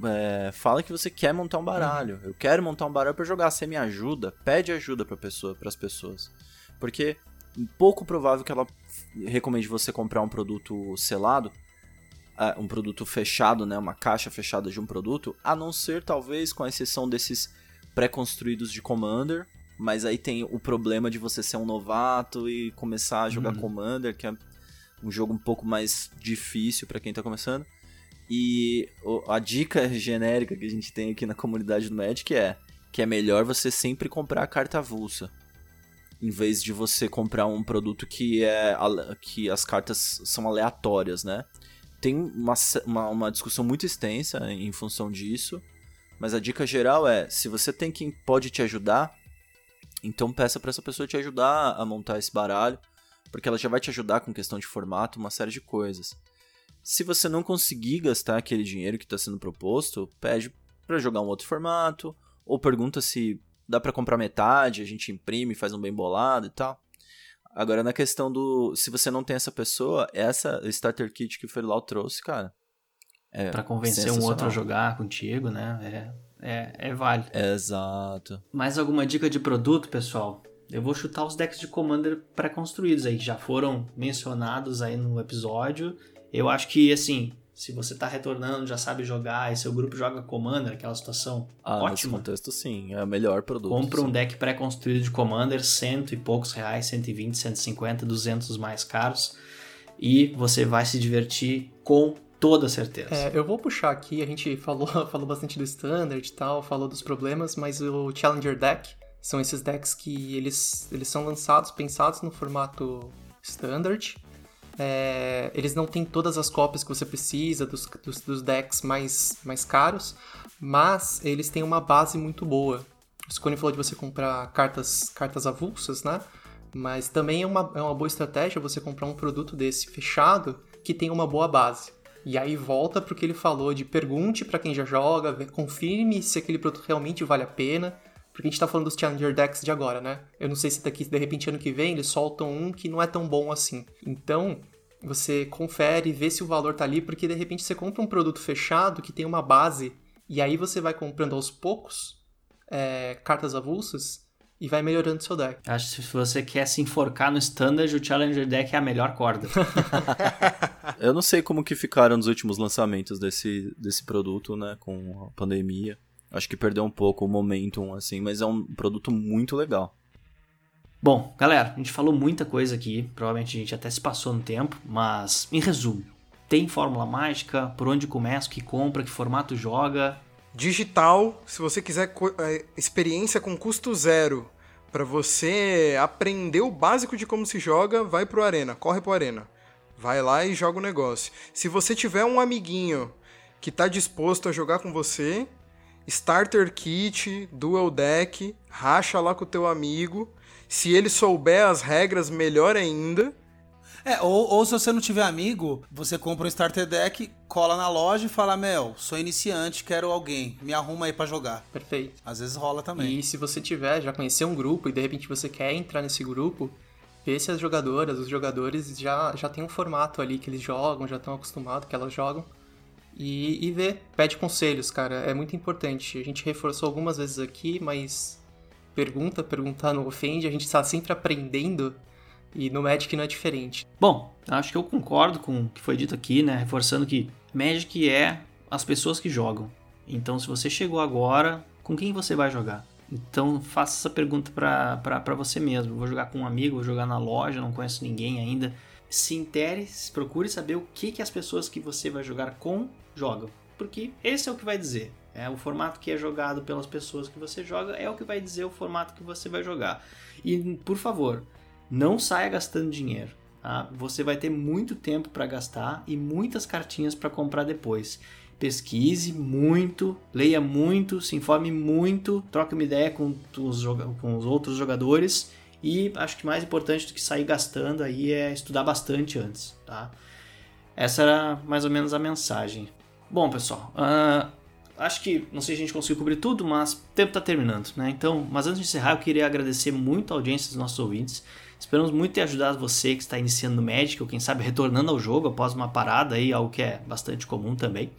é, fala que você quer montar um baralho. Uhum. Eu quero montar um baralho para jogar. Você me ajuda? Pede ajuda para pessoa, as pessoas, porque é pouco provável que ela recomende você comprar um produto selado, um produto fechado, né, uma caixa fechada de um produto, a não ser talvez com a exceção desses pré-construídos de Commander, mas aí tem o problema de você ser um novato e começar a jogar uhum. Commander, que é um jogo um pouco mais difícil para quem tá começando. E a dica genérica que a gente tem aqui na comunidade do Magic é que é melhor você sempre comprar a carta avulsa. Em vez de você comprar um produto que é que as cartas são aleatórias, né? Tem uma, uma, uma discussão muito extensa em função disso, mas a dica geral é: se você tem quem pode te ajudar, então peça para essa pessoa te ajudar a montar esse baralho, porque ela já vai te ajudar com questão de formato, uma série de coisas. Se você não conseguir gastar aquele dinheiro que está sendo proposto, pede para jogar um outro formato, ou pergunta se dá para comprar metade, a gente imprime, faz um bem bolado e tal. Agora, na questão do. Se você não tem essa pessoa, essa starter kit que o Ferilau trouxe, cara. É para convencer um outro a jogar contigo, né? É é, é válido. Exato. Mais alguma dica de produto, pessoal? Eu vou chutar os decks de Commander pré-construídos aí, que já foram mencionados aí no episódio. Eu acho que, assim, se você tá retornando, já sabe jogar, e seu grupo joga Commander, aquela situação ah, ótima. Nesse contexto, sim, é o melhor produto. Compra sim. um deck pré-construído de Commander, cento e poucos reais, 120, 150, 200 mais caros, e você vai se divertir com toda certeza. É, eu vou puxar aqui, a gente falou, falou bastante do Standard e tal, falou dos problemas, mas o Challenger Deck são esses decks que eles, eles são lançados, pensados no formato Standard, É, eles não têm todas as cópias que você precisa dos, dos, dos, decks mais, mais caros, mas eles têm uma base muito boa. O Scone falou de você comprar cartas, cartas avulsas, né? Mas também é uma, é uma boa estratégia você comprar um produto desse fechado que tem uma boa base. E aí volta para o que ele falou de pergunte para quem já joga, confirme se aquele produto realmente vale a pena. Porque a gente tá falando dos Challenger Decks de agora, né? Eu não sei se daqui, de repente, ano que vem, eles soltam um que não é tão bom assim. Então, você confere, vê se o valor tá ali, porque de repente você compra um produto fechado que tem uma base, e aí você vai comprando aos poucos é, cartas avulsas e vai melhorando seu deck. Acho que se você quer se enforcar no standard, o Challenger Deck é a melhor corda. Eu não sei como que ficaram os últimos lançamentos desse, desse produto, né, com a pandemia. Acho que perdeu um pouco o momentum, assim, mas é um produto muito legal. Bom, galera, a gente falou muita coisa aqui, provavelmente a gente até se passou no tempo, mas em resumo, tem fórmula mágica, por onde começa, que compra, que formato joga? Digital, se você quiser é, experiência com custo zero, para você aprender o básico de como se joga, vai pro Arena, corre pro Arena. Vai lá e joga o negócio. Se você tiver um amiguinho que tá disposto a jogar com você, starter kit, dual deck, racha lá com o teu amigo. Se ele souber as regras, melhor ainda. É, ou, ou se você não tiver amigo, você compra um starter deck, cola na loja e fala: Mel, sou iniciante, quero alguém, me arruma aí para jogar. Perfeito. Às vezes rola também. E se você tiver, já conhecer um grupo e de repente você quer entrar nesse grupo, vê se as jogadoras, os jogadores já, já tem um formato ali que eles jogam, já estão acostumados que elas jogam e, e ver. Pede conselhos, cara, é muito importante. A gente reforçou algumas vezes aqui, mas pergunta, perguntar não ofende, a gente está sempre aprendendo e no Magic não é diferente. Bom, acho que eu concordo com o que foi dito aqui, né? Reforçando que Magic é as pessoas que jogam. Então, se você chegou agora, com quem você vai jogar? Então, faça essa pergunta para você mesmo. Vou jogar com um amigo, vou jogar na loja, não conheço ninguém ainda. Se intere, procure saber o que, que as pessoas que você vai jogar com jogam. Porque esse é o que vai dizer. É o formato que é jogado pelas pessoas que você joga é o que vai dizer o formato que você vai jogar. E por favor, não saia gastando dinheiro. Tá? Você vai ter muito tempo para gastar e muitas cartinhas para comprar depois. Pesquise muito, leia muito, se informe muito, troque uma ideia com os, com os outros jogadores e acho que mais importante do que sair gastando aí é estudar bastante antes, tá? Essa era mais ou menos a mensagem. Bom, pessoal, uh, acho que não sei se a gente conseguiu cobrir tudo, mas o tempo está terminando, né? Então, mas antes de encerrar, eu queria agradecer muito a audiência dos nossos ouvintes. Esperamos muito ter ajudado você que está iniciando no Magic, ou quem sabe retornando ao jogo após uma parada aí, algo que é bastante comum também.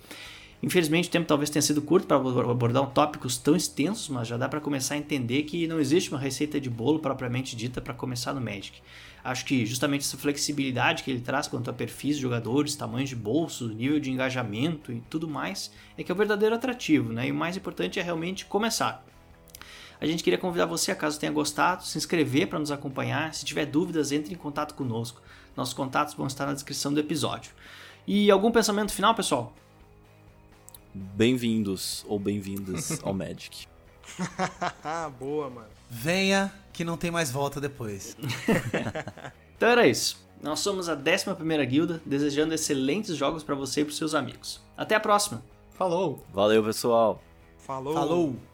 Infelizmente o tempo talvez tenha sido curto para abordar tópicos tão extensos, mas já dá para começar a entender que não existe uma receita de bolo propriamente dita para começar no Magic. Acho que justamente essa flexibilidade que ele traz quanto a perfis de jogadores, tamanhos de bolso, nível de engajamento e tudo mais é que é o verdadeiro atrativo, né? E o mais importante é realmente começar. A gente queria convidar você, caso tenha gostado, se inscrever para nos acompanhar. Se tiver dúvidas, entre em contato conosco. Nossos contatos vão estar na descrição do episódio. E algum pensamento final, pessoal? Bem-vindos ou bem-vindas ao Magic. Boa, mano. Venha que não tem mais volta depois. então era isso. Nós somos a 11 Guilda, desejando excelentes jogos para você e para seus amigos. Até a próxima. Falou. Valeu, pessoal. Falou. Falou.